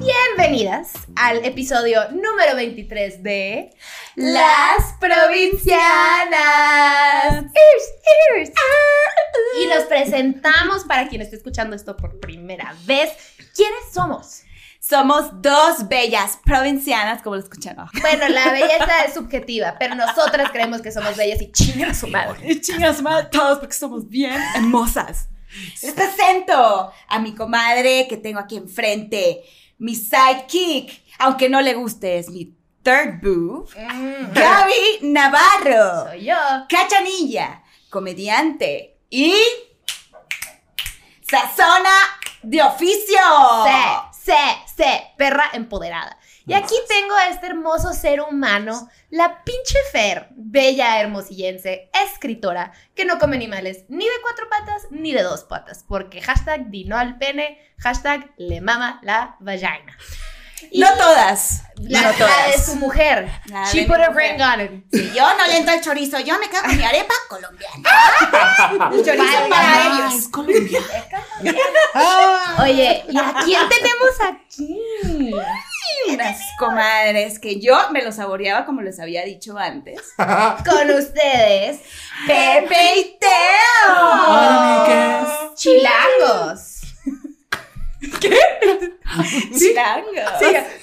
Bienvenidas al episodio número 23 de Las Provincianas. Y nos presentamos para quien esté escuchando esto por primera vez. ¿Quiénes somos? Somos dos bellas provincianas, como lo escucharon. Bueno, la belleza es subjetiva, pero nosotras creemos que somos bellas y chingan a su madre. Y chingas madre todos porque somos bien hermosas. Les presento a mi comadre que tengo aquí enfrente, mi sidekick, aunque no le guste, es mi third boob, Mm, Gaby Navarro, soy yo. cachanilla, comediante y sazona de oficio. sé, sé, sé, perra empoderada. Y aquí tengo a este hermoso ser humano, la pinche Fer, bella hermosillense, escritora, que no come animales ni de cuatro patas ni de dos patas, porque hashtag dino al pene, hashtag le mama la vagina. Y No todas, la, no la de todas. su mujer. La She put a mujer. ring on it. Si yo no le entro el chorizo, yo me quedo con mi arepa colombiana. El chorizo para ellos. Oye, ¿y a quién tenemos aquí? Unas comadres que yo me lo saboreaba como les había dicho antes. Con ustedes, Pepe y Teo. Hola, chilangos. Chilangos.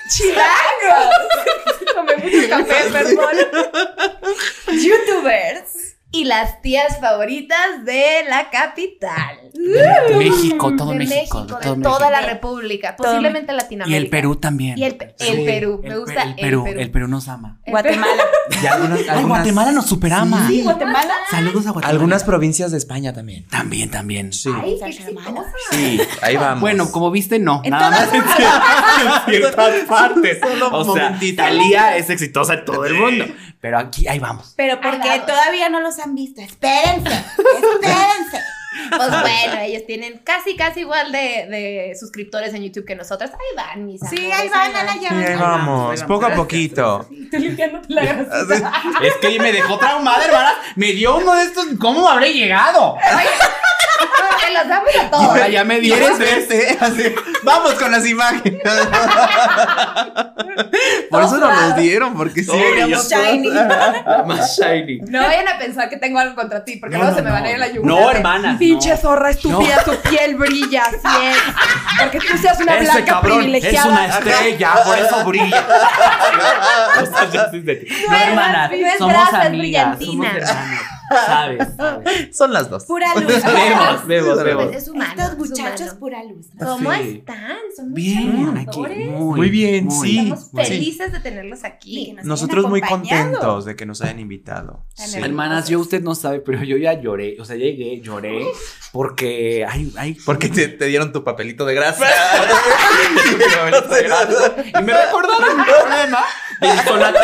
Chilangos. Tomé mucho café, perdón. Youtubers. Y las tías favoritas de la capital. México, todo de México, México, todo de toda México. la República, posiblemente Y Latinoamérica. el Perú también. Y el, Pe- el Sí, Perú, me el gusta el Perú, el Perú nos ama. Guatemala. Y algunas, Ay, Guatemala nos superama. Sí, Guatemala. Saludos a Guatemala. algunas provincias de España también. También, también. Sí. Ay, qué. Sí, ahí vamos. Bueno, como viste, no. En nada más en cier- en ciertas partes. Solo O sea. Talía es exitosa en todo el mundo. Pero aquí, ahí vamos. Pero porque todavía no los han visto. Espérense. Espérense. Pues bueno, ellos tienen casi, casi igual de, de suscriptores en YouTube que nosotras. Ahí van, mis Sí, amores, ahí van, a la Sí, ahí vamos, ahí poco a poquito. Estoy limpiándote la grasita. Es que me dejó traumada, hermana. Me dio uno de estos. ¿Cómo habré llegado? Te los damos a todos. Ahora ya me. ¿Quieres verte? Así, vamos con las imágenes. Por eso nos los dieron, porque sí. Veríamos Shiny. La más shiny. No vayan a pensar que tengo algo contra ti, porque No, luego no, se me no. van a ir la yugular. No, de, hermana, Pinche no. zorra estúpida, tu piel brilla, así es. Porque tú seas una Ese blanca cabrón es privilegiada. una estrella, por eso brilla. No, hermana, no es somos grasa, es amigas, somos brillantina. hermanas. ¿Sabes? sabes. Son las dos. Pura luz. Vemos, vemos, Pues vemos. es humano. Estos es muchachos, humano. pura luz. ¿Cómo Sí. están? Son muy Bien, aquí. Muy, Muy bien, sí. Estamos muy. felices de tenerlos aquí. nos Nosotros muy contentos de que nos hayan invitado. Sí. Hermanas, yo usted no sabe, pero yo ya lloré. O sea, llegué, lloré. Porque hay, hay. Porque te, te dieron tu papelito de grasa. Y me recordaron un problema Sonate.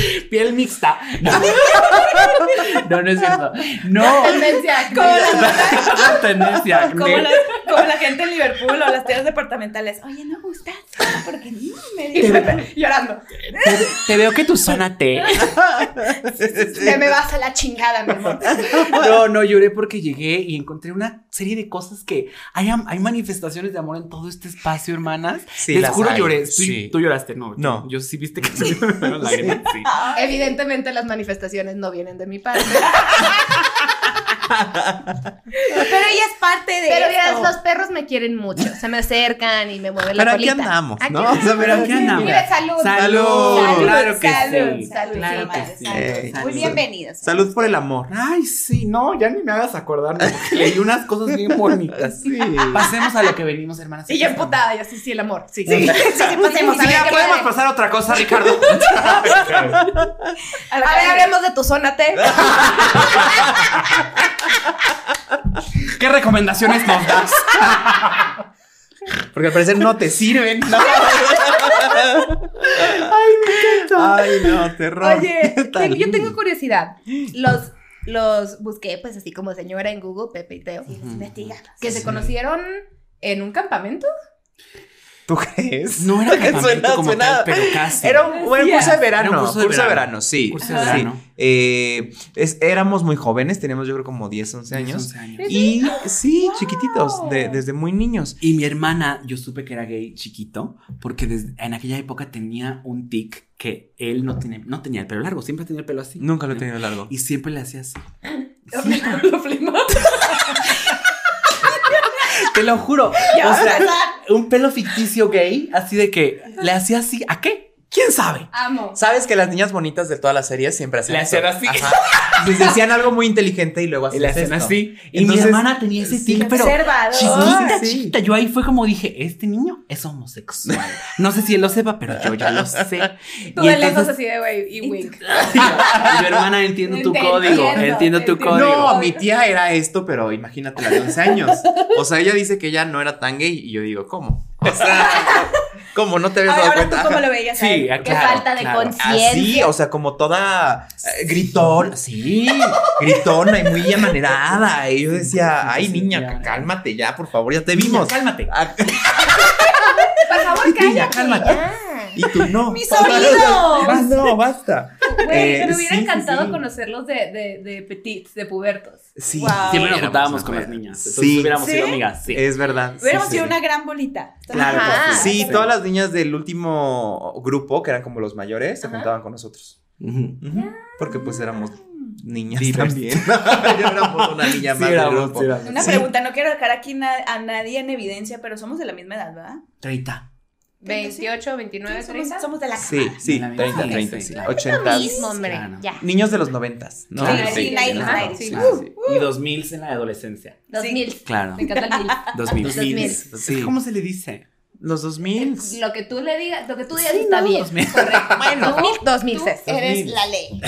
Piel mixta. No. no, no es cierto. No. Tendencia. Como la, Tendencia. como, Me- la, como la gente en Liverpool o las tiendas departamentales. Oye, no gustas. Porque no me llorando. Te, te veo que tu zona. Te me vas a la chingada, mi amor. No, no lloré porque llegué y encontré una serie de cosas que hay, hay manifestaciones de amor en todo este espacio, hermanas. Sí, Les las juro hay, lloré. Tú, sí. tú lloraste, no. No. Yo sí viste que se me sí. Evidentemente las manifestaciones no vienen de mi parte. Pero ella es parte de Pero mira, los perros me quieren mucho. Se me acercan y me mueven la Pero aquí colita. andamos, ¿no? O sea, pero aquí andamos. Mira, salud. Salud, Salud, claro que salud, sí. salud, claro que salud, sí. salud. Muy bienvenidos. Salud por el amor. Ay, sí, no, ya ni me hagas acordar. porque Leí unas cosas bien bonitas. Sí. Pasemos a lo que venimos, hermanas. Y yo emputada, y así, sí, el amor. Sí, Sí, sí, sí, pasemos. Sí, ya ¿qué podemos pasar a otra cosa, Ricardo. A ver, hablemos de tu zona T. ¿Qué recomendaciones nos das? Porque al parecer no te sirven. ¿no? Ay, no, terror. Oye, te- yo tengo curiosidad. Los, los busqué, pues así como señora en Google, Pepe y Teo, Sí, que se Sí. conocieron en un campamento. ¿Tú crees? No era campamento como tal, pero casi. Era un, bueno, curso de verano. Era un curso, de verano. sí. Curso de sí. verano. Eh, es- éramos muy jóvenes, teníamos yo creo como 10, 11 años. 11 años. Y sí, chiquititos, de- desde muy niños. Y mi hermana, yo supe que era gay chiquito, porque desde- en aquella época tenía un tic que él no, tiene, no tenía el pelo largo, siempre tenía el pelo así. Nunca lo he tenido largo. Y siempre le hacía así. Lo flimó. Te lo juro. Ya o sea, un pelo ficticio gay, así de que le hacía así. ¿A qué? ¿Quién sabe? Amo. Sabes que las niñas bonitas de todas las series siempre hacían Le hacían así. Ajá. Les decían algo muy inteligente y luego Y hacían le hacían esto. así. Y Entonces, mi hermana tenía ese sí. tic, pero Observador. chiquita, Sí. chiquita. Yo ahí fue como dije, este niño es homosexual. No sé si él lo sepa, pero yo ya lo sé. Tú Y de lejos así de güey y wink. y mi hermana entiendo tu Entiendo, código, entiendo, entiendo tu entiendo. código. No, mi tía era esto, pero imagínate la de 11 años. O sea, ella dice que ella no era tan gay y yo digo, ¿cómo? O sea, ¿cómo no te habías dado ahora tú cuenta? cómo lo veías. a Sí, él? ah, Qué claro, falta de claro. conciencia. Así, o sea, como toda eh, gritón, sí, gritona y muy amanerada. Y yo decía, ay, niña, ya. cálmate ya, por favor, ya te Niña, vimos. cálmate. Ah, Por favor, Niña, cállate. cálmate. ya. Y tú no. ¡Mis oídos! No, basta. Güey, Eh, me hubiera sí, sí, encantado sí. conocerlos de, de, de petits, de pubertos. Sí, Wow. Siempre nos juntábamos con las niñas. Entonces Sí, hubiéramos ¿Sí? sido amigas. Sí. es verdad. sí, Hubiéramos sí. sido una gran bolita. Claro Ajá. sí. Sí, todas las niñas del último grupo, que eran como los mayores, se juntaban con nosotros. Porque pues éramos niñas Divers. también. Yo éramos una niña Sí, más del grupo. sí. Una Sí. pregunta, no quiero dejar aquí na- a nadie en evidencia, pero somos de la misma edad, ¿verdad? 30. 28, 29, somos, 30. somos de la Sí, sí, La misma 30, edad, 30, sí, sí. claro. 80. mismo, hombre. Claro. Ya. Niños de los 90, ¿no? Sí, sí, 90s, claro, 90s. sí, Sí. claro, sí. Y 2000 en la adolescencia. 2000. Claro. Me encanta el mil. 2000. 2000. Sí. ¿Cómo se le dice? Los 2000. Lo que tú le digas, lo que tú digas Sí, está no, bien. 2000. Correcto. Bueno, 2000, 2000 Tú Cés. eres 2000. la ley.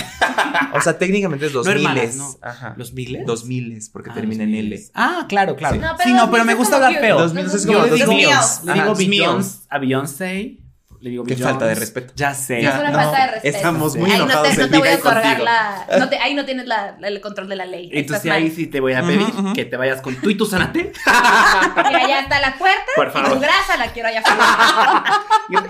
O sea, técnicamente es No 2000. hermanas, no. Ajá. ¿Los miles? 2000 porque Ah, termina en L. Ah, claro, claro. Sí. No, Sí, pero no, los pero me gusta hablar feo. Los miles es Yo como Yo le los digo, le digo Beyoncé a Beyoncé. Le digo Qué falta de respeto. Ya sé. Es una no, falta de respeto. estamos muy ahí no enojados te, no te voy a contigo. la. No te, ahí no tienes la, el control de la ley. Entonces ahí sí te voy a pedir Ujú, ujú. que te vayas con tú y tu sanate Mira, ya está la puerta. Por Y favor. tu grasa la quiero allá afuera.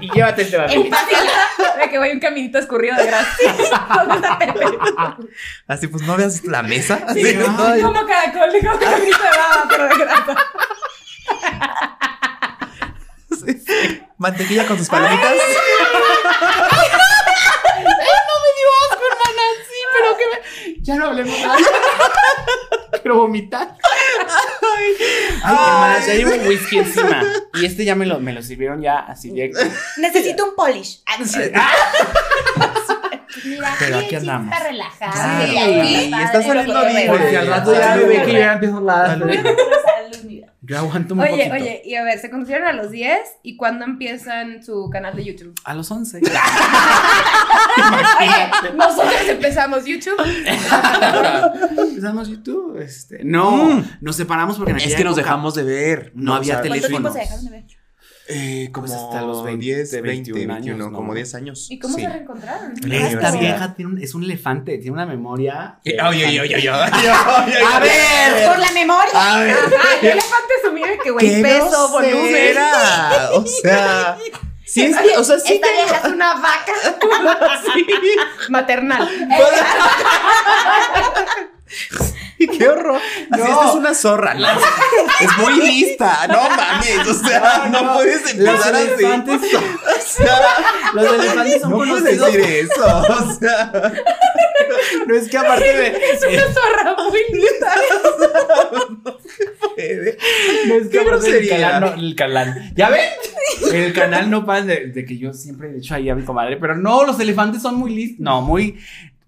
y, y llévate este pasilla de que voy un caminito escurrido de grasa. Así pues, ¿no veas la mesa? Así, Sí, ay. Como caracol, digo, un caminito de baba, pero de grasa. Sí, sí. Mantequilla con sus palomitas. Sí, pero que me... Ya no hablemos nada. Quiero vomitar. Ay, hermanas, ya llevo un whisky encima. Y este ya me lo, me lo sirvieron ya así directo. Necesito un polish. No. Mira, Pero aquí andamos. está relajado. Claro. Sí, Y está saliendo bien. Porque al rato ya me ve que ya empiezo a hablar. Yo aguanto un Oye, poquito. oye, y a ver, se conocieron a los 10 y cuándo empiezan su canal de YouTube. A los 11. Oye, nosotros empezamos YouTube. Empezamos YouTube. Este, no, Mm. nos separamos porque en Es que nos dejamos de ver. No había ¿Cuánto teléfonos. tiempo se dejaron de ver? Eh, como Pues hasta los 20, 10, 20, 21 21, años, ¿no? como 10 años. ¿Y cómo Sí. se reencontraron? Esta vieja tiene un- es un elefante, tiene una memoria. Eh, Oye, oye, oye, oye. A ver. Por la memoria. A ver. Ajá, el elefante su mire que güey, ¿Qué peso, volumen. O sea, sí, es, o sea, sí Esta vieja es una vaca Sí. maternal. Qué horror. Así, No. esta es una zorra. ¿no? Es muy lista. No mames. O sea, no, puedes Los empezar así. elefantes son, O sea, los elefantes son no puedes conocidos. decir eso. O sea, No es que aparte de. Es una zorra muy linda. eh, No es que Qué aparte grosería. canal, no, el canal. ¿Ya ven? El canal no pasa de, de que yo siempre he dicho ahí a mi comadre, pero no, los elefantes son muy listos. No, muy.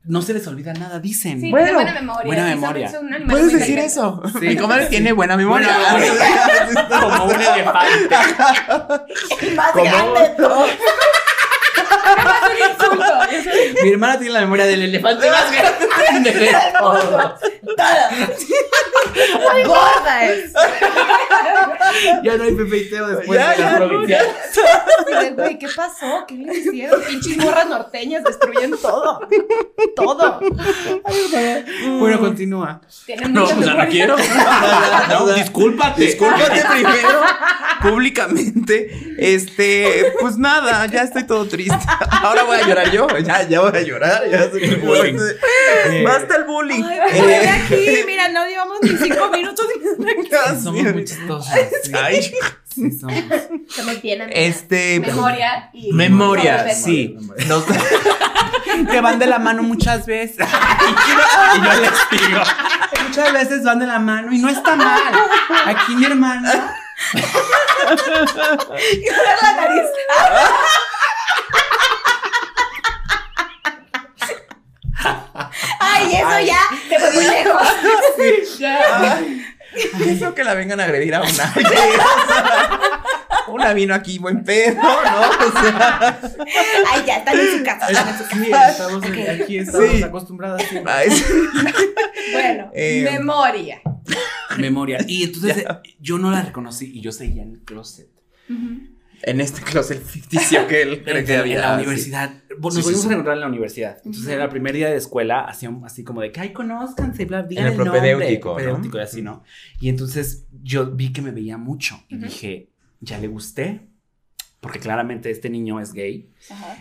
No se les olvida nada, dicen. Sí, Bueno, tiene buena memoria. buena Sí, son- memoria. son puedes decir eso. Sí. Mi comadre tiene buena memoria. Buena Como un elefante. Más ¿Cómo? grande de todo. Un insulto. Mi hermana tiene la memoria del elefante más grande de todos. Muy gorda es. Ya no hay Pepe y Teo después Ya, de de, güey, ¿qué pasó? ¿Qué le hicieron? Pinches morras norteñas destruyen todo. Todo. Bueno, continúa. No, mucha pues ya no quiero. No, discúlpate. Discúlpate primero, públicamente. Este, pues nada, ya estoy todo triste. Ahora voy a llorar yo. Ya, ya voy a llorar. Ya soy El bullying. Eh, Basta el bullying. Ay, de Eh, aquí, mira, no llevamos ni cinco minutos. Somos muy chistosas. Sí, Ay, sí somos. Se me tiene este. memoria y Memoria, sí. Nos- Que van de la mano muchas veces. Y yo les digo. Muchas veces van de la mano y no está mal. Aquí mi hermana. Y ahora la nariz. Ay, eso ya se fue muy lejos. Ay, Eso que la vengan a agredir a una. Oye, o sea, una vino aquí buen pedo, ¿no? O sea, Ay, ya están en su casa. Están en su casa. Sí, estamos en- aquí estamos Sí. acostumbradas sí. ay, sí. Bueno, Eh, memoria. memoria. Y entonces yo no la reconocí y yo seguía en el closet. En este closet ficticio que él cree que en había. la sí. universidad. Sí, nos sí, sí. a encontrar en la universidad. Entonces, era el primer día de escuela, hacían así como de que, ay, conózcanse, bla, bla, En el nombre, propedéutico, ¿no? propedéutico y así, ¿no? Y entonces yo vi que me veía mucho y dije, ya le gusté, porque claramente este niño es gay.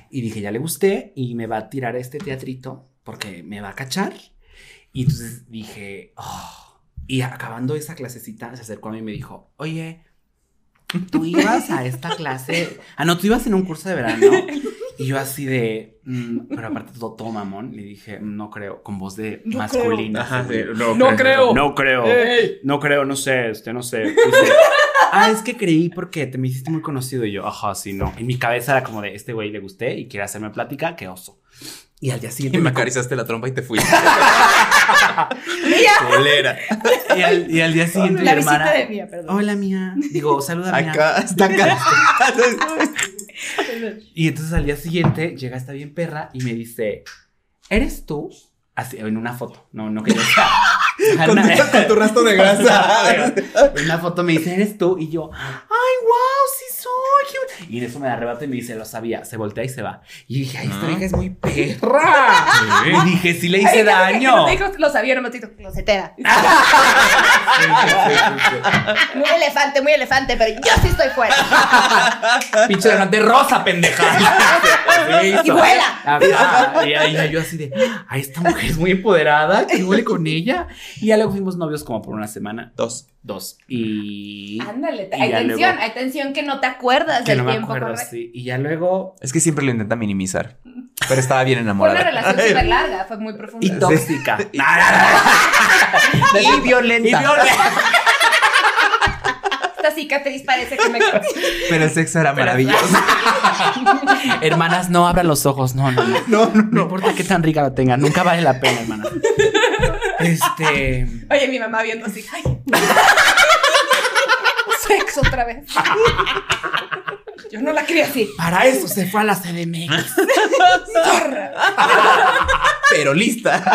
Y dije, ya le gusté y me va a tirar este teatrito porque me va a cachar. Y entonces dije, oh. Y acabando esa clasecita, se acercó a mí y me dijo, oye, tú ibas a esta clase. Ah, no, tú ibas en un curso de verano. Y yo así de, mm, pero aparte todo, todo mamón, le dije, no creo, con voz de No masculina. Ajá, así, sí, no, creo. No creo. No creo, no sé, este, no sé. Dice, ah, es que creí porque te me hiciste muy conocido. Y yo, ajá, sí, no. En mi cabeza era como de, este güey le gusté y quiere hacerme plática, qué oso. Y al día Y siguiente me me acariciaste la trompa y te fuiste. Mía. Colera. y al, y al día siguiente La mi hermana, visita de mía, perdón. hola mía, digo, saluda mía. Acá, está acá. Y entonces al día siguiente llega esta bien perra y me dice, ¿eres tú? Así, en una foto, no, no que yo sea. Con, tu, con tu rastro de grasa. Una foto me dice, ¿eres tú? Y yo, ¡ay, wow! ¡Sí soy! Y en eso me arrebata y me dice, lo sabía. Se voltea y se va. Y dije, ¡ay, esta Ah. vieja es muy perra! Y dije, sí le hice Ay, daño. Me dijo, lo sabía, no me dijo, closetera. Muy elefante, muy elefante, pero yo sí estoy fuera. Pinche delante rosa, pendeja. Y vuela. Ajá. Y ahí yo así de, ¡ay, esta mujer es muy empoderada! ¿Qué huele con ella? Y ya luego fuimos novios como por una semana. Dos. Dos. Y... Ándale, Y hay ya tensión, luego- hay tensión que no te acuerdas Que del no me tiempo acuerdo, correcto. sí. Y ya luego... Es que siempre lo intenta minimizar. Pero estaba bien Fue enamorada. una relación súper larga, fue muy profunda. Y tóxica. y violenta. Y violenta. Cicatriz parece que me Pero el sexo era maravilloso. Hermanas, no abran los ojos. No, no, no. No, no, No importa qué tan rica la tenga, nunca vale la pena, hermana. Este. Oye, mi mamá viendo así. Ay. Sexo otra vez. Yo no la quería así. Para eso se fue a la CDMX. Zorra. Pero lista.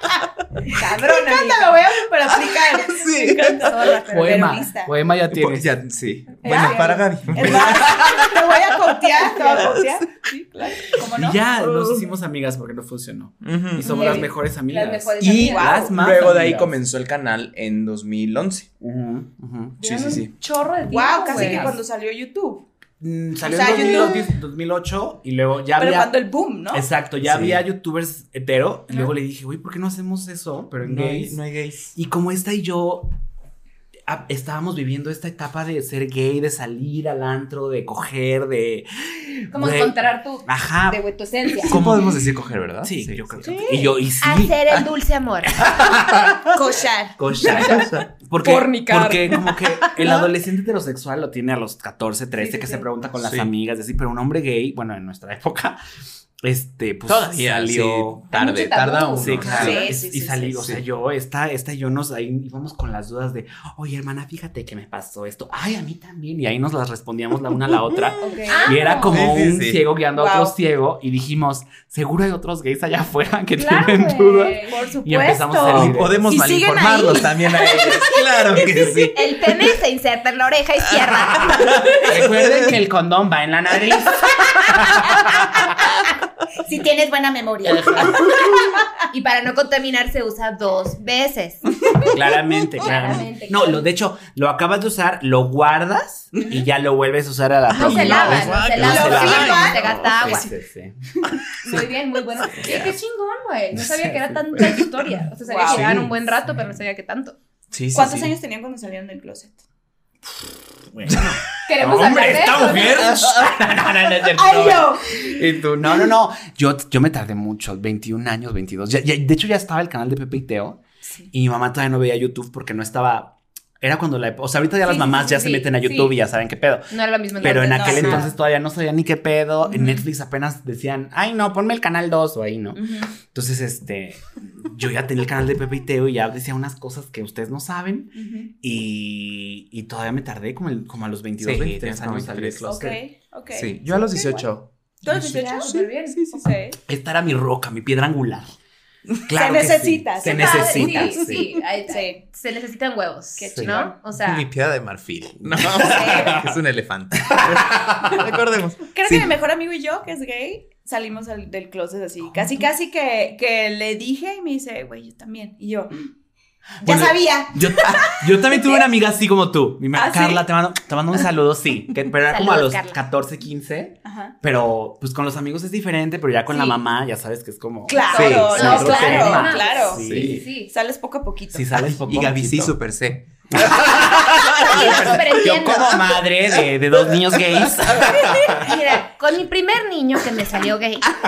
Cabrona. Me encanta, vieja. lo voy a para aplicar. Sí. Me encanta. Zorra, pero Poema. lista. Poema ya tiene. Pues ya, sí. Bueno, para Gaby. Te voy a copiar, te voy a copiar. Sí, claro. ¿Cómo no? Y ya nos hicimos amigas porque no funcionó. Y somos las mejores amigas. Las mejores Y amigas. las más luego de ahí comenzó el canal en 2011. Ujú, ujú. Sí, sí, sí. Un chorro de tiempo. Wow, casi que cuando salió YouTube. Mm, Salió O sea, en YouTube- 2010, 2008 y luego ya Pero había. cuando el boom, ¿no? Exacto, ya Sí. había youtubers hetero. Y luego le dije, güey, ¿por qué no hacemos eso? Pero en No hay, gays. no hay gays. Y como esta y yo estábamos viviendo esta etapa de ser gay, de salir al antro, de coger, de. Como encontrar tu, Ajá. de tu esencia. ¿Cómo podemos decir coger, verdad? Sí, yo creo que. Y yo, y sí. Hacer el dulce amor. Cochar. Cochar. Porque, Fornicar. porque como que el adolescente heterosexual lo tiene a los 14, 13, Sí, sí, que sí. se pregunta con las Sí. amigas, así, pero un hombre gay, bueno, en nuestra época, este, pues Todavía salió. sí, tarde, tarda uno. Sí, claro. Sí, Es- sí, y salí, sí, o sea, yo, esta, esta y yo nos ahí íbamos con las dudas de, oye, hermana, fíjate que me pasó esto. Ay, a mí también. Y ahí nos las respondíamos la una a la otra. Ok. Ah, Y era como un sí. ciego guiando a otro ciego. Y dijimos, seguro hay otros gays allá afuera que Claro, tienen dudas. Por supuesto. Y empezamos a Y salir. podemos Y malinformarlos ahí. también a ellos. Claro que sí. El pene se inserta en la oreja izquierda. Recuerden que el condón va en la nariz. Si tienes buena memoria. y para no contaminar se usa dos veces. Claramente, claramente. Claramente, No, lo, de hecho, lo acabas de usar, lo guardas y ya lo vuelves a usar a la No se lava, vez. no se No lava, se no lava. se lava, se gasta agua. Sí, sí, sí. Muy bien, muy bueno. Sí, qué chingón, güey. No sabía que era tanta historia. O sea, sabía Wow. que llevaban Sí. un buen rato, pero no sabía que tanto. Sí, sí, ¿Cuántos sí. años tenían cuando salieron del closet? Bueno. Queremos hablar Hombre, esta eso, ¿no? mujer. No, no, no. Y tú, no, no, no. Yo, yo me tardé mucho, 21 años, 22. Ya- ya- de hecho, ya estaba el canal de Pepe y Teo. Y mi mamá todavía no veía YouTube porque no estaba. Era cuando la. O sea, ahorita ya las Sí, mamás sí, ya sí, se sí, meten a YouTube sí. y ya saben qué pedo. No era lo mismo. Pero en aquel no. entonces todavía no sabía ni qué pedo. En Ujú. Netflix apenas decían, ay, no, ponme el canal 2 o ahí, ¿no? Entonces, este, yo ya tenía el canal de Pepe y Teo y ya decía unas cosas que ustedes no saben. Ujú. Y, y todavía me tardé como, el- como a los 22, Sí, 23 tienes como años salir del 23. closet. Ok, ok. Sí, yo a los 18. ¿Tú a los 18? Ya, súper bien. Sí, sí, sí. Esta era mi roca, mi piedra angular. Se sí. necesita, Se necesita. Sí, sí. ahí- Sí. Se necesitan huevos. Qué. ¿No? O sea, Mi piedra de marfil. No, es un elefante. Recordemos. Creo Sí. que mi mejor amigo y yo, que es gay, salimos al- del closet así. Casi, casi que, que le dije y me dice, güey, yo también. Y yo, ya Bueno, sabía. Yo, yo también tuve una amiga así como tú. Mi ¿Ah, sí? Carla, te mando, te mando un saludo, sí. que- pero era como a los Carla. 14, 15. Ajá. Pero pues con los amigos es diferente, pero ya con la mamá ya sabes que es como. Claro, Sí, no, claro, otro tema. claro. Sí. sí, sí, sí. Sales poco a poquito. Sí, sales poco. Y Gaby sí, poquito. super C. Yo como madre de, de dos niños gays. Mira, con mi primer niño que me salió gay.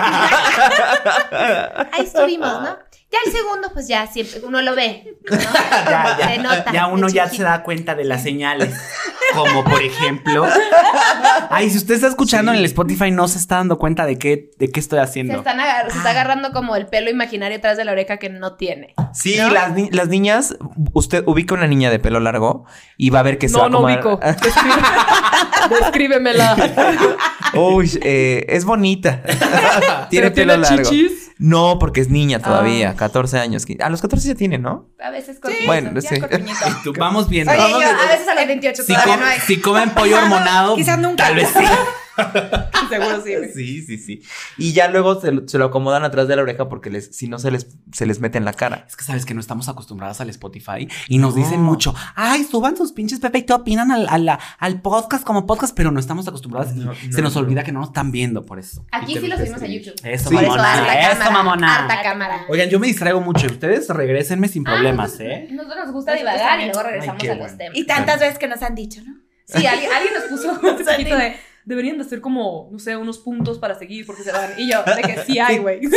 Ahí estuvimos, ¿no? Ya el segundo, pues ya siempre uno lo ve. ¿no? ya, ya, Se nota. ya uno ya se da cuenta de las señales. Como por ejemplo. Ay, si usted está escuchando en el Spotify, no se está dando cuenta de qué, de qué estoy Se, haciendo. están agar- se está agarrando como el pelo imaginario atrás de la oreja que no tiene. Sí, ¿No? las, ni- las niñas, usted ubica una niña de pelo largo y va a ver que se va a acomodar- Descríbemela. Uy, eh, es bonita. tiene ¿Pero pelo largo. chichis? No, porque es niña todavía, Ah. 14 años. A los 14 ya tiene, ¿no? A veces con Bueno, Ya, sí. Tú, vamos viendo. Oye, Vamos yo a veces a los 28 Si, todavía no hay. si comen pollo hormonado, Quizás nunca. tal vez sí. Seguro sí. Sí, sí, sí. Y ya luego se, lo- se lo acomodan atrás de la oreja porque les, si no se les, se les mete en la cara. Es que sabes que no estamos acostumbradas al Spotify y nos No. dicen mucho, ay, suban sus pinches Pepe y te opinan al, a la- al podcast como podcast, pero no estamos acostumbradas y No, se no, nos no. olvida que no nos están viendo por eso. Aquí sí lo subimos a. YouTube. Eso, Sí. Eso mamona. harta Eso, cámara. mamona. Harta cámara. Oigan, yo me distraigo mucho. Ustedes regrésenme sin problemas, ¿eh? Nosotros nos gusta divagar y luego regresamos Ay, a los bueno. temas. Y tantas veces que nos han dicho, ¿no? Sí, alguien, alguien nos puso hace poquito de. Deberían de hacer como, no sé, unos puntos para seguir porque se van. Y yo, de que sí hay, güey. Lo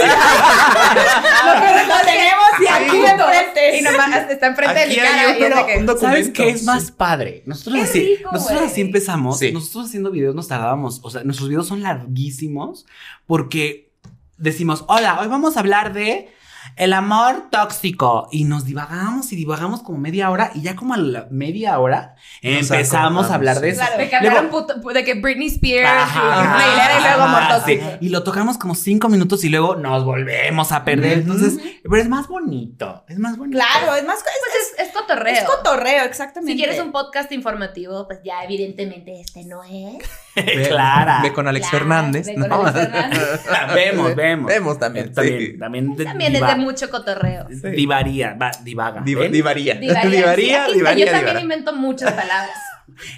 tenemos y aquí enfrente. Y nomás está enfrente de mi Aquí hay cara. y es de otro- que-. ¿Sabes qué es más padre? Nosotros, así, rico, nosotros así empezamos. Sí. Nosotros haciendo videos nos tardábamos. O sea, nuestros videos son larguísimos porque decimos, hola, hoy vamos a hablar de el amor tóxico. Y nos divagamos y divagamos como media hora. Y ya como a la media hora Nos empezamos a hablar de sí. eso. Claro. De que Luego- puto- de que Britney Spears Ajá, y Aguilera y luego amor sí. tóxico. Y lo tocamos como cinco minutos y luego nos volvemos a perder. Entonces, pero es más bonito. Es más bonito. Claro, es más. Pues Es, es, es cotorreo. es cotorreo, exactamente. si quieres un podcast informativo, pues ya evidentemente este no es. Clara. Ve con Alex Claro, Fernández. ve con ¿no? Alex Fernández. vemos, vemos. Vemos también. También, sí. también, de- También es de mucho cotorreo. Divaría, va, divaga. Diva- ¿ven? divaría. Divaría. Divaría, Sí, divaría, Yo también invento muchas palabras.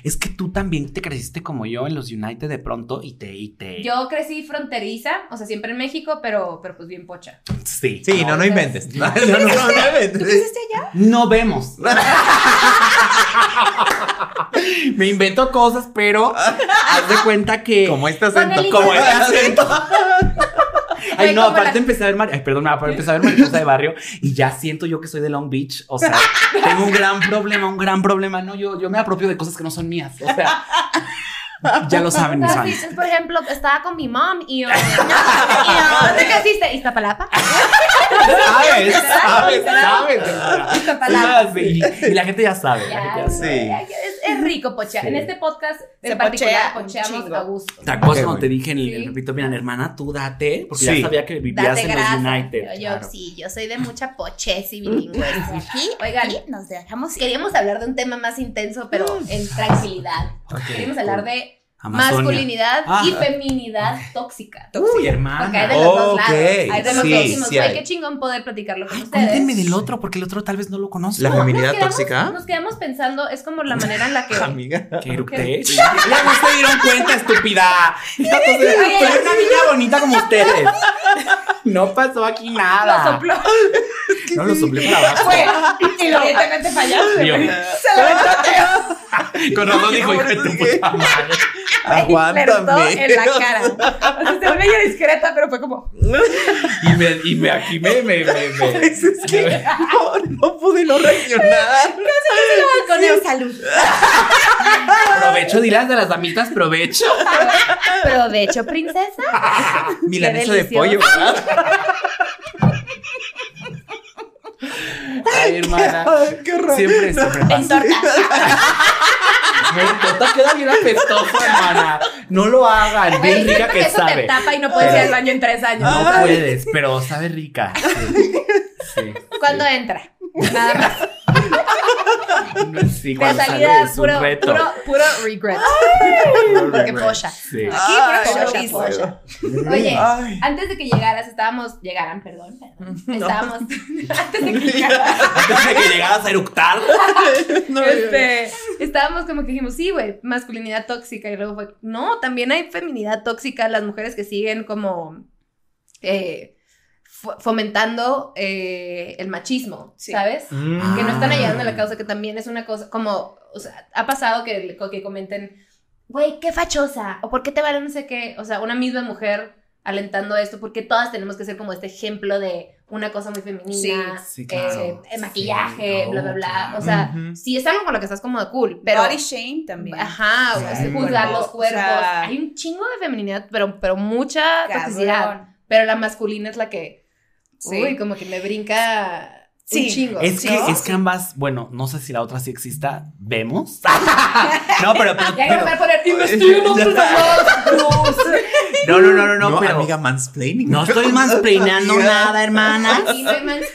Es que tú también te creciste como yo en los United de pronto y te, y te. Yo crecí fronteriza, o sea, siempre en México, pero, pero pues bien pocha. Sí. Sí, no, no inventes. No, no, no, no inventes. ¿Tú creciste allá? No vemos. Me invento cosas, pero haz de cuenta que. Como este acento. Como el acento. Ay, no, aparte la- empecé a ver Mari- Ay, perdón, aparte empecé a ver mariposa de barrio y ya siento yo que soy de Long Beach. O sea, tengo un gran problema, un gran problema. No, yo, yo me apropio de cosas que no son mías. O sea, Ya lo saben mis fans. por ejemplo, estaba con mi mom y yo, ¿dónde creciste? Iztapalapa. ¿Sabes? ¿Sabes? ¿Sabes? Iztapalapa. Y la gente ya sabe. Es, rico pochear. En este podcast en particular pocheamos a gusto. ¿Te acuerdas cuando te dije en el, repito, mira, hermana, tú date? Porque ya sabía que vivías en los. United. Yo, sí, yo soy de mucha poches y bilingües. Aquí, Oigan, nos dejamos queríamos hablar de un tema más intenso, pero en tranquilidad. Ok, Queríamos hablar de Amazonia. masculinidad Ah. y feminidad tóxica. Uy, hermana. Porque hay de los dos Ok, lados. Hay de los sí, dos. Sí hay. qué chingón poder platicarlo con Ay, ustedes. cuéntenme del otro, porque el otro tal vez no lo conozco. La Nos feminidad quedamos- tóxica. Nos quedamos pensando, es como la manera en la que. Amiga. Que eructé. Ya no se dieron cuenta, estúpida. Ya no se- Soy una niña bonita como ustedes. No pasó aquí nada. Lo sopló. No lo soplé para abajo. Fue, y lo evidentemente fallaste. Se lo Con razón dijo, hijo de tu puta madre. Le erutó Aguántame. en la cara. O sea, se discreta, pero fue como. Y, me, y me, aquí me, me, me, me- Es que no, no pude no reaccionar. Con el salud. Provecho, dirás de las damitas, provecho. Provecho, princesa. Milanesa de pollo, ¿verdad? Ay, hermana. Ay, qué raro. Siempre, siempre pasa. En torta. Me torta queda bien apestoso, hermana. No lo hagan. Bien rica que eso te sabe. tapa y no puedes ir al baño en tres años. No puedes, pero sabe rica. Sí. sí. ¿Cuándo entra? Nada más. Sí, De cuando sale salida, es un puro, reto. puro, puro regret. Porque polla. Sí. Aquí, Ay, puro polla, polla. Oye, Ay. antes de que llegaras, estábamos, llegaran, perdón, perdón. Estábamos, antes de que llegaras, Antes de que llegaras a eructar. No, este, estábamos como que dijimos, sí, güey, masculinidad tóxica. Y luego fue, no, también hay feminidad tóxica, las mujeres que siguen como eh, fomentando eh, el machismo, Sí. ¿sabes? Mm. que no están ayudando a la causa, que también es una cosa, como, o sea, ha pasado que, que comenten, güey, qué fachosa, o por qué te vale no sé qué, o sea, una misma mujer alentando esto, porque todas tenemos que ser como este ejemplo de una cosa muy femenina, Sí, sí, claro. eh, maquillaje, Sí, bla, no, bla, bla, o sea, Ujú. si es algo con lo que estás como de cool, pero... Body shame también. Ajá, o Sí, sea, el juzgar los cuerpos. o sea- Hay un chingo de feminidad, pero, pero mucha Cabrón. toxicidad. Pero la masculina es la que, Sí. uy, como que me brinca Sí. un chingo. Es que, ¿no? es que ambas, bueno, no sé si la otra sí exista, vemos. no, pero, pero, Ya pero- a poner, no, no, no, no, no, No, pero amiga, mansplaining. no estoy mansplainando nada, hermana. Aquí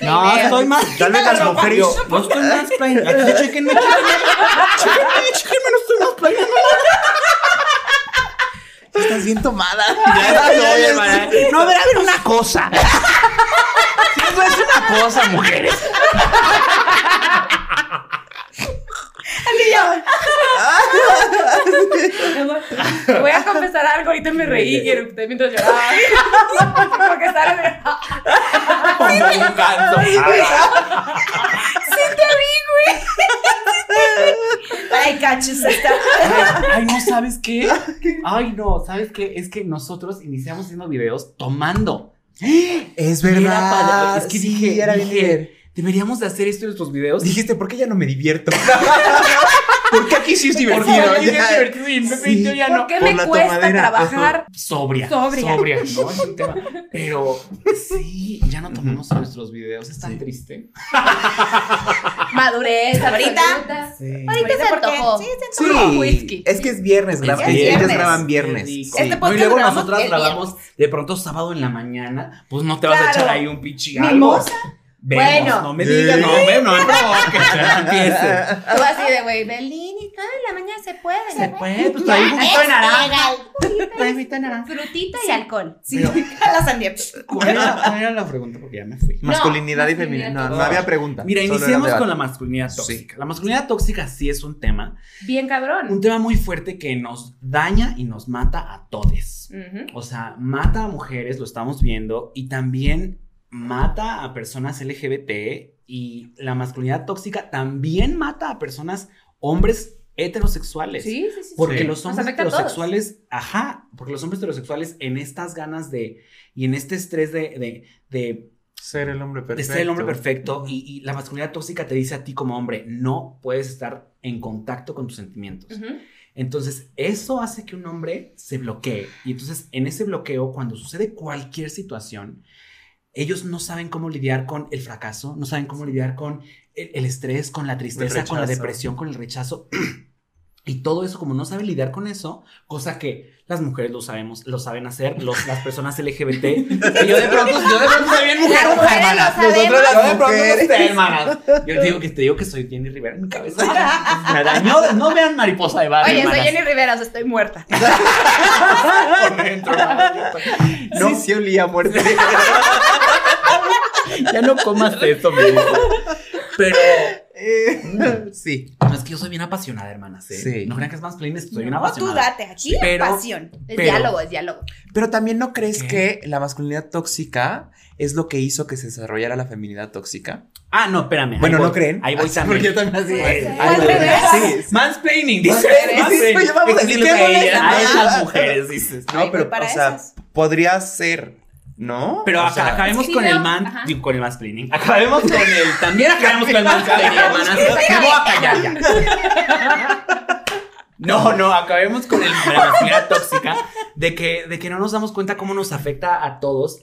no estoy más. Tal vez las mujeres- no estoy chéquenme, chéquenme. Chéquenme, chéquenme, no estoy mansplainando. Estás bien tomada. Ya estoy, hermana. No, a ver, a ver, una cosa. Eso es una cosa, mujeres. Voy a confesar algo, ahorita me reí y eructé mientras lloraba. Como que sale Como un canto. Ay, cachos, está. Ay, ay, no, ¿sabes qué? Ay, no, ¿sabes qué? Es que nosotros iniciamos haciendo videos tomando. Es verdad. Es que sí, dije, era dije, deberíamos de hacer esto en nuestros videos. Dijiste, ¿por qué ya no me divierto? ¿Por qué aquí sí es Porque divertido? aquí es Ya. divertido y en Pepe y yo ya ¿Por no. qué Por me la cuesta tomadera, trabajar? Sobria. Sobria. Sobria, ¿no? Es un tema. Pero sí, ya no tomamos en nuestros videos. Es tan Sí. triste. Madurez, Ahorita. Sí. Ahorita se antojó. Sí, se antojó. Sí, whisky. es que es viernes, Es gra- que es ellas viernes. graban viernes. Qué. Sí. Este No, y podcast luego grabamos nosotras grabamos de pronto sábado en la mañana. Pues no te vas a echar ahí un pichi algo. Mimosa. Vemos, Bueno. no me digas, no me, no me provoques, ya empiece. Tú así de, güey, Belini, toda la mañana se puede. Se puede, pues trae un poquito de naranja. Trae un poquito de naranja. Frutita y alcohol. Sí, la sandía. ¿Cuál era, la pregunta? Porque ya me fui. Masculinidad y feminidad. No, no había pregunta. Mira, iniciemos debate. con la masculinidad tóxica. La masculinidad tóxica sí es un tema, Bien cabrón. un tema muy fuerte que nos daña y nos mata a todos. O sea, mata a mujeres, lo estamos viendo, y también mata a personas LGBT y la masculinidad tóxica también mata a personas, hombres heterosexuales. Sí, sí, sí. Porque Sí. los hombres heterosexuales, ajá, porque los hombres heterosexuales en estas ganas de, y en este estrés de, de, de, Ser el hombre de perfecto. ser el hombre perfecto, y, y la masculinidad tóxica te dice a ti como hombre, no puedes estar en contacto con tus sentimientos. Entonces, eso hace que un hombre se bloquee. Y entonces, en ese bloqueo, cuando sucede cualquier situación, ellos no saben cómo lidiar con el fracaso, no saben cómo lidiar con el, el estrés, con la tristeza, con la depresión, con el rechazo. Y todo eso, como no saben lidiar con eso, cosa que las mujeres lo sabemos, lo saben hacer, los, las personas LGBT. que yo de pronto, yo de pronto soy bien mujer, Las mujeres hermana. Nosotros las Yo de pronto sé, hermana. Yo te digo que te digo que soy Jenny Rivera en mi cabeza. Me dañó, no vean mariposa de barrio. Oye, soy hermanas. Jenny Rivera, o sea, estoy muerta. Por dentro. No, sí, sí olía a muerte. Ya no comas eso, me dijo. Pero Eh, sí. no, es que yo soy bien apasionada, hermanas. ¿eh? Sí. No crean que es más plain, estoy bien No, tú apasionada. date, aquí Pero- pasión. Es Pero- diálogo, es diálogo. Pero también no crees ¿Qué? que la masculinidad tóxica es lo que hizo que se desarrollara la feminidad tóxica. Ah, no, espérame. Bueno, voy. ¿no creen? Ahí voy Ah, también. porque yo también así. Revés. Sí, sí. Mansplaining, dice. Mansplaining, pues, vamos a decirles a Explíquenle ellas. A esas mujeres, dices. No, pero, o sea, podría ser, ¿no? Pero O sea, acabemos con el man, ajá. con el mansplaining. Acabemos con el, también acabemos con el mansplaining, hermanas. Me voy a callar ya. No, no, acabemos con el, la masculinidad tóxica de que, de que no nos damos cuenta cómo nos afecta a todos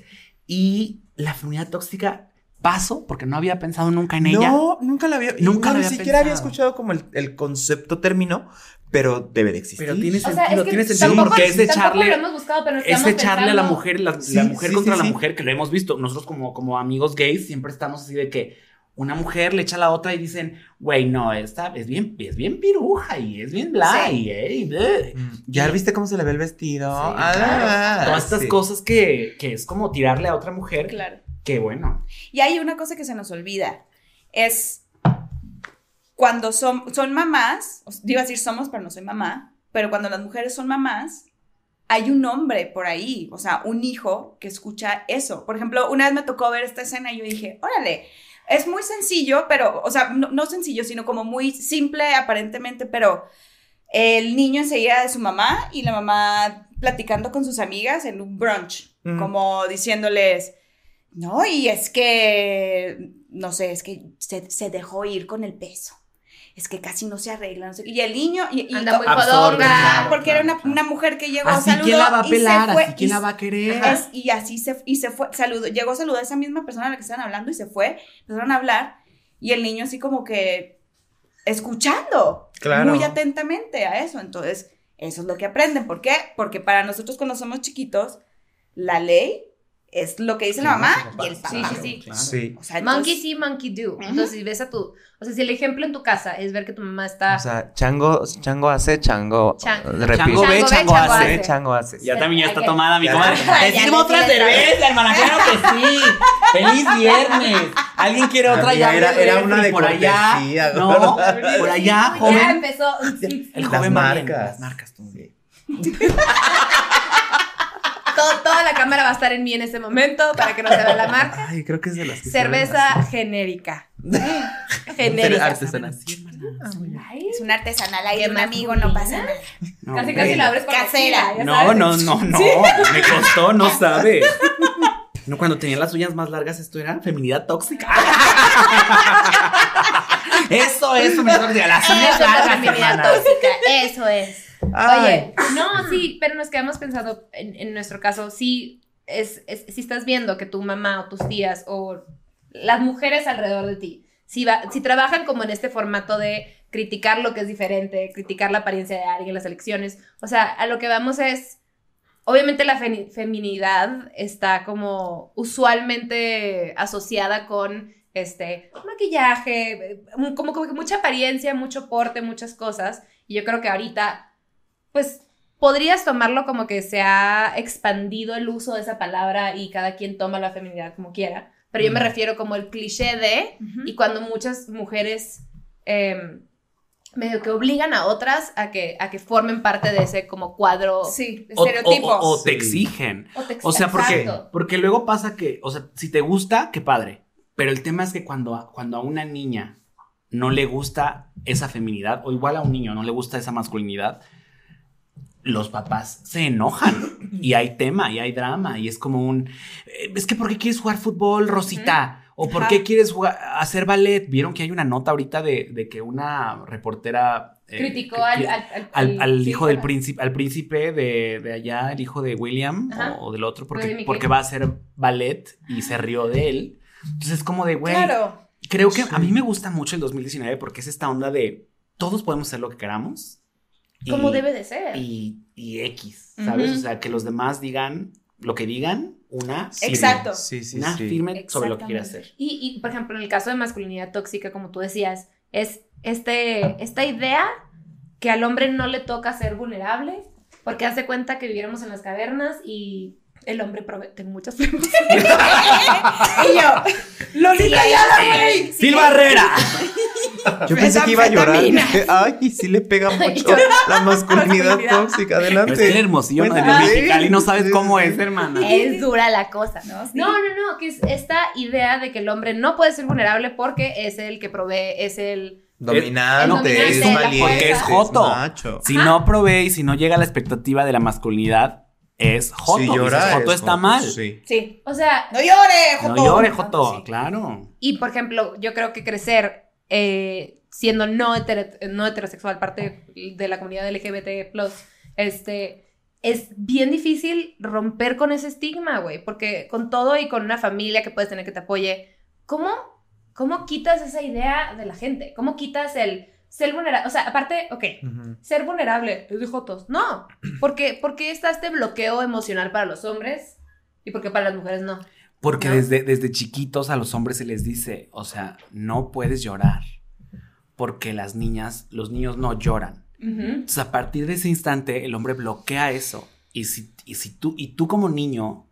y la feminidad tóxica paso porque no había pensado nunca en ella. No, nunca la había. Nunca no, la ni había siquiera había escuchado como el, el concepto término, pero debe de existir. Pero tiene O sea, sentido, es que tiene sentido tampoco, porque es de echarle lo hemos buscado, pero nos es echarle a la mujer, la, Sí, la mujer sí, contra sí, la sí. mujer, que lo hemos visto. Nosotros como, como amigos gays siempre estamos así de que una mujer le echa a la otra y dicen, güey, no, esta es bien, es bien piruja y es bien bla Sí. y, eh, y bleh". Mm, ¿Ya viste cómo se le ve el vestido? Sí, Ah, claro. Todas estas sí. cosas que, que es como tirarle a otra mujer, Claro. que bueno. Y hay una cosa que se nos olvida. Es cuando son, son mamás, iba a decir somos, pero no soy mamá, pero cuando las mujeres son mamás, hay un hombre por ahí, o sea, un hijo que escucha eso. Por ejemplo, una vez me tocó ver esta escena y yo dije, órale, es muy sencillo, pero, o sea, no, no sencillo, sino como muy simple aparentemente, pero el niño enseguida de su mamá y la mamá platicando con sus amigas en un brunch, Mm. como diciéndoles, no, y es que, no sé, es que se, se dejó ir con el peso. Es que casi no se arregla, no sé qué. Y el niño, y, y- Anda muy Absorbe, claro. porque era una, claro. una mujer que llegó a Así saludar quién la va a y pelar, se fue, así quién y- la va a querer. es- y así se, y se fue, saludó, llegó a saludar a esa misma persona a la que estaban hablando y se fue, empezaron a hablar y el niño así como que escuchando Claro. muy atentamente a eso. Entonces, eso es lo que aprenden. ¿Por qué? Porque para nosotros cuando somos chiquitos, la ley es lo que dice la mamá y el papá. Sí, sí, sí. Claro. Sí. O sea, Monkey entonces- see, monkey do. Entonces, si ves a tu. O sea, si el ejemplo en tu casa es ver que tu mamá está. O sea, chango, chango hace, chango. Chan- repite. Chango ve, chango hace. chango hace. Ya también ya está tomada mi comadre. Decimos otra cerveza, hermana, claro que sí. ¡Feliz viernes! ¿Alguien quiere otra? Ya era- el una de por allá. cortesía, No, por allá, Ya empezó. El Las joven bien, marcas. Las marcas, tú. Todo- toda la cámara va a estar en mí en ese momento para que no se vea la marca. Ay, creo que es de las que Cerveza genérica. genérica. artesanal. Ay, Es un artesanal ahí ¿Qué de un amigo, no pasa nada. No, Casi, casi la abres la Casera. tira, No, no, no, no. Me costó, no sabe. No, cuando tenía las uñas más largas, esto era feminidad tóxica. Eso es feminidad tóxica. Las uñas es la largas, feminidad tóxica. Eso es. Ay. Oye, no, sí, pero nos quedamos pensando, en, en nuestro caso, sí, es, es- si estás viendo que tu mamá o tus tías o las mujeres alrededor de ti, si, va, si trabajan como en este formato de criticar lo que es diferente, criticar la apariencia de alguien, las elecciones, o sea, a lo que vamos es, obviamente la feminidad está como usualmente asociada con este maquillaje, eh, como, como que mucha apariencia, mucho porte, muchas cosas. Y yo creo que ahorita, pues, podrías tomarlo como que se ha expandido el uso de esa palabra y cada quien toma la feminidad como quiera. Pero yo me Mm. refiero como el cliché de, y cuando muchas mujeres em, medio que obligan a otras a que, a que formen parte de ese como cuadro. Sí, O- o- estereotipos. O, o te Sí. exigen. O, te- O sea, porque, Exacto. porque luego pasa que, o sea, si te gusta, qué padre. Pero el tema es que cuando, a- cuando a una niña no le gusta esa feminidad, o igual a un niño no le gusta esa masculinidad, los papás se enojan y hay tema y hay drama y es como un, eh, es que ¿por qué quieres jugar fútbol, Rosita? ¿O por Ajá. qué quieres jugar- hacer ballet? Vieron que hay una nota ahorita de, de que una reportera... eh, Criticó que- al, al, al, al, al sí, hijo del príncipe, al príncipe de, de allá, el hijo de William o, o del otro, porque, porque va a hacer ballet y se rió de él. Entonces es como de, güey, Claro. creo que Sí. a mí me gusta mucho el 2019 porque es esta onda de todos podemos hacer lo que queramos. Y- Como debe de ser. Y, y X, ¿sabes? O sea, que los demás digan lo que digan, una firme. Exacto. Sí, sí, Una sí. firme sobre lo que quiere hacer. Y, y, por ejemplo, en el caso de masculinidad tóxica, como tú decías, es este, esta idea que al hombre no le toca ser vulnerable, porque hace cuenta que viviéramos en las cavernas y el hombre provee... Tengo muchas preguntas. Y yo, Lolita Sí, sí. güey. ¡Sil Barrera! Yo pensé que iba a llorar. Ay, sí le pega mucho la masculinidad tóxica. es el Adelante. hermosillo no Cuéntame. de Mexicali no sabes Sí, cómo sí, es, sí. hermana. es dura la cosa. No, sí. No, no, no, que es esta idea de que el hombre no puede ser vulnerable porque es el que provee, es el... Dominante, No, es dominante, valiente. porque es es joto. macho. Si no provee y si no llega a la expectativa de la masculinidad, es Joto. Si Dices, llora, Joto es está joto, mal. Sí. Sí. O sea, No llore, No Joto. llore, Joto, Sí. claro. Y por ejemplo, yo creo que crecer eh, siendo no, hetere- no heterosexual, parte de la comunidad LGBT, este, es bien difícil romper con ese estigma, güey. Porque con todo y con una familia que puedes tener que te apoye, ¿cómo, ¿cómo quitas esa idea de la gente? ¿Cómo quitas el ser vulnerable? O sea, aparte, ok, ser vulnerable es de jotos. No, porque, porque está este bloqueo emocional para los hombres y porque para las mujeres no. Porque ¿No? desde, desde chiquitos a los hombres se les dice, o sea, no puedes llorar. Porque las niñas, los niños no lloran. Entonces, a partir de ese instante, el hombre bloquea eso. Y si, y si tú, y tú como niño,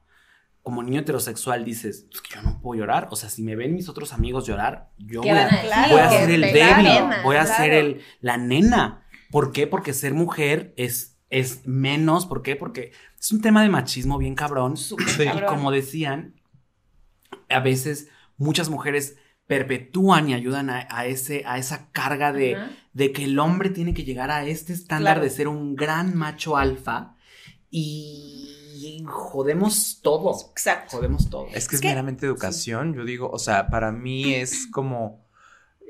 como niño heterosexual, dices, "Es que yo no puedo llorar. O sea, si me ven mis otros amigos llorar, yo ¿Qué voy a, claro, voy a ser el débil, nena, voy a claro. ser el, la nena. ¿Por qué? Porque ser mujer es, es menos. ¿Por qué? Porque es un tema de machismo bien cabrón. Sí. Y como decían, a veces muchas mujeres perpetúan y ayudan a, a ese, a esa carga de, de que el hombre tiene que llegar a este estándar Claro. de ser un gran macho alfa y jodemos todo. Exacto. Jodemos todo. Es que es meramente educación, yo digo, o sea, para mí es como,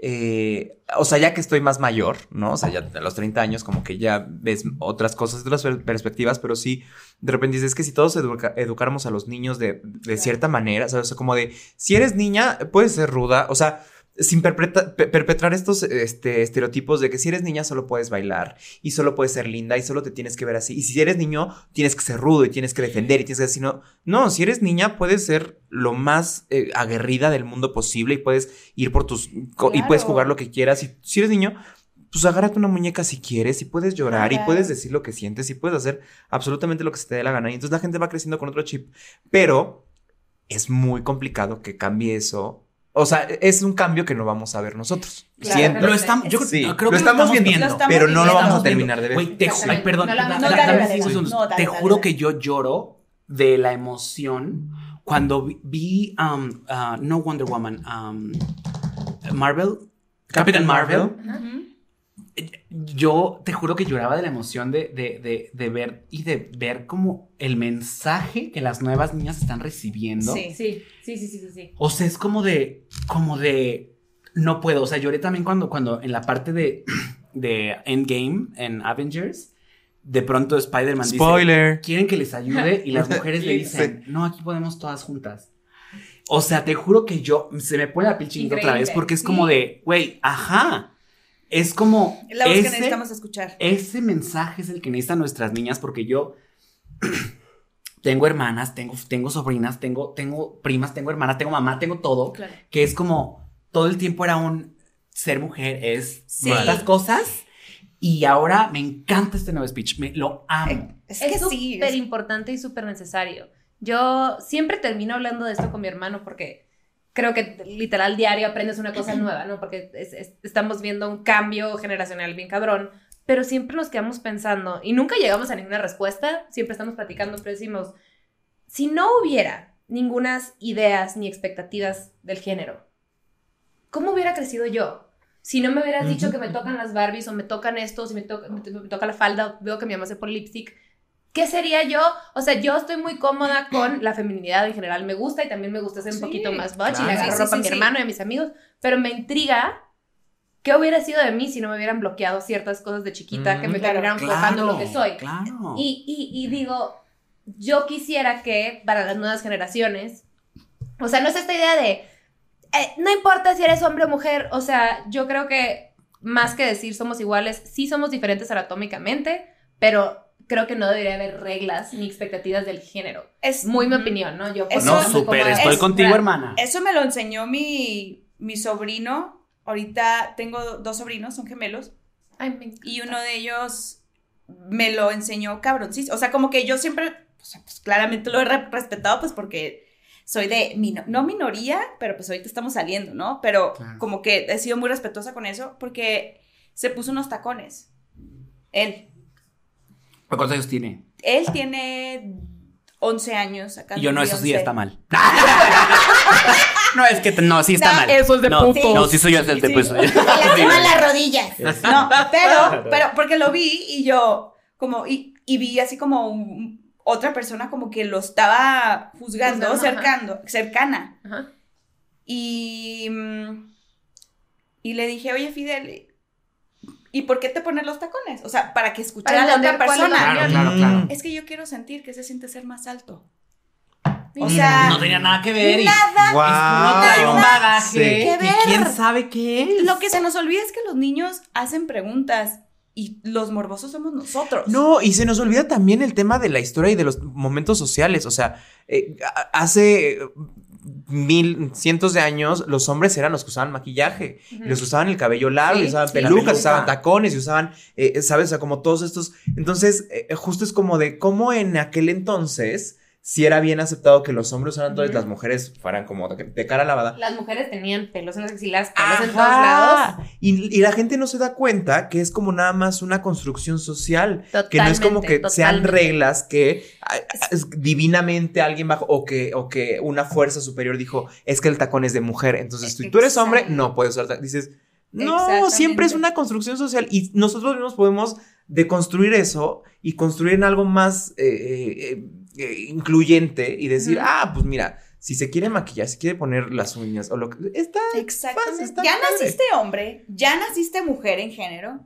eh, o sea, ya que estoy más mayor, ¿no? O sea, ya a los 30 años como que ya ves otras cosas, otras per- perspectivas, pero sí, de repente dices, es que si todos educa- educáramos a los niños de, de cierta manera, ¿sabes? o sea, como de, si eres niña, puedes ser ruda, o sea... Sin perpetra- pe- perpetrar estos este, estereotipos de que si eres niña solo puedes bailar y solo puedes ser linda y solo te tienes que ver así. Y si eres niño, tienes que ser rudo y tienes que defender y tienes que decir, no, no, si eres niña, puedes ser lo más eh, aguerrida del mundo posible y puedes ir por tus. y puedes jugar lo que quieras. Y si eres niño, pues agárrate una muñeca si quieres y puedes llorar y puedes decir lo que sientes y puedes hacer absolutamente lo que se te dé la gana. Y entonces la gente va creciendo con otro chip. Pero es muy complicado que cambie eso. O sea, es un cambio que no vamos a ver nosotros. Claro, Siento. Lo estamos, yo Sí, creo, creo lo que estamos viendo, Lo estamos pero no lo vamos a terminar de ver. Güey, te, ju- ay, perdón, te juro que yo lloro de la emoción cuando vi, vi, um, uh, no Wonder Woman, um, Marvel, Captain Marvel. Yo te juro que lloraba de la emoción de, de, de, de ver y de ver como el mensaje que las nuevas niñas están recibiendo. Sí. Sí, sí, sí, sí, sí, sí. O sea, es como de, como de, no puedo. O sea, lloré también cuando, cuando en la parte de, de Endgame, en Avengers, de pronto Spider-Man dice, Spoiler. quieren que les ayude y las mujeres le dicen, no, aquí podemos todas juntas. O sea, te juro que yo, se me pone la piel otra vez porque es sí. como de, güey, ajá. Es como Es la voz que ese, necesitamos escuchar. ese mensaje es el que necesitan nuestras niñas porque yo tengo hermanas, tengo, tengo sobrinas, tengo, tengo primas, tengo hermanas, tengo mamá, tengo todo Claro. que es como todo el tiempo era un ser mujer es Sí. estas cosas y ahora me encanta este nuevo speech, me lo amo. Es Es que sí. súper es- importante y súper necesario. Yo siempre termino hablando de esto con mi hermano porque creo que literal diario aprendes una cosa nueva, ¿no? Porque es- es- estamos viendo un cambio generacional bien cabrón, pero siempre nos quedamos pensando y nunca llegamos a ninguna respuesta, siempre estamos platicando, pero decimos, si no hubiera ningunas ideas ni expectativas del género, ¿cómo hubiera crecido yo? Si no me hubieras dicho que me tocan las Barbies o me tocan esto, si me, toca me, me toca la falda, veo que mi mamá se pone lipstick, ¿Qué sería yo? O sea, yo estoy muy cómoda con la feminidad en general. Me gusta y también me gusta ser un Sí, poquito más butch y claro. le agarro Sí, ropa a mi hermano y a mis amigos. Pero me intriga qué hubiera sido de mí si no me hubieran bloqueado ciertas cosas de chiquita que Mm, me claro. terminaron forjando lo que soy. Claro. Y, y, y digo, yo quisiera que para las nuevas generaciones, o sea, no es esta idea de, eh, no importa si eres hombre o mujer, o sea, yo creo que más que decir somos iguales, sí somos diferentes anatómicamente, pero creo que no debería haber reglas ni expectativas del género. Es Muy mi opinión, ¿no? Yo Eso- no, súper, estoy es- contigo, hermana. Eso me lo enseñó mi, mi sobrino. Ahorita tengo dos sobrinos, son gemelos. Ay, me encanta. Y uno de ellos me lo enseñó cabroncísimo. O sea, como que yo siempre, sea, pues claramente lo he re- respetado, pues porque soy de, no minoría, pero pues ahorita estamos saliendo, ¿no? Pero Claro. como que he sido muy respetuosa con eso porque se puso unos tacones. Él. ¿Cuántos años tiene? Él tiene 11 años acá. Y yo no, eso sí 11. está mal. no, es que no, sí está No, mal. eso es de no, putos. No, sí soy yo el de Sí. pues. Se lastiman las rodillas. No, pero, pero porque lo vi y yo, como, y, y vi así como un- otra persona como que lo estaba juzgando, cercando, cercana. Ajá. Y, y le dije, oye, Fidel, ¿y por qué te pones los tacones? O sea, para que escuchara Para a la otra persona. Claro, claro, claro. Es que yo quiero sentir que se siente ser más alto. O sea, no tenía nada que ver. y- nada. Uno trae un bagaje. Sí. Que ¿Y ver. quién sabe qué es? Lo que se nos olvida es que los niños hacen preguntas y los morbosos somos nosotros. No, y se nos olvida también el tema de la historia y de los momentos sociales. O sea, eh, hace mil, cientos de años, los hombres eran los que usaban maquillaje, y los usaban el cabello largo, Sí, y usaban sí, pelucas, peluca. usaban tacones, y usaban, eh, ¿sabes? O sea, como todos estos. Entonces, eh, justo es como de cómo en aquel entonces. Si era bien aceptado que los hombres usaran todo y las mujeres fueran como de, cara lavada. Las mujeres tenían pelos en las axilas, pelos en todos lados. Y, y la gente no se da cuenta que es como nada más una construcción social. que no es como que Totalmente, sean totalmente. reglas que es divinamente alguien bajo o que, o que una fuerza superior dijo es que el tacón es de mujer. Entonces, si tú eres hombre, no puedes usar tacón. Dices, no, siempre es una construcción social y nosotros mismos podemos deconstruir eso y construir en algo más eh, eh, eh, incluyente y decir, ah, pues mira, si se quiere maquillar, si quiere poner las uñas o lo que está Exactamente. está ya padre. naciste hombre, ya naciste mujer en género.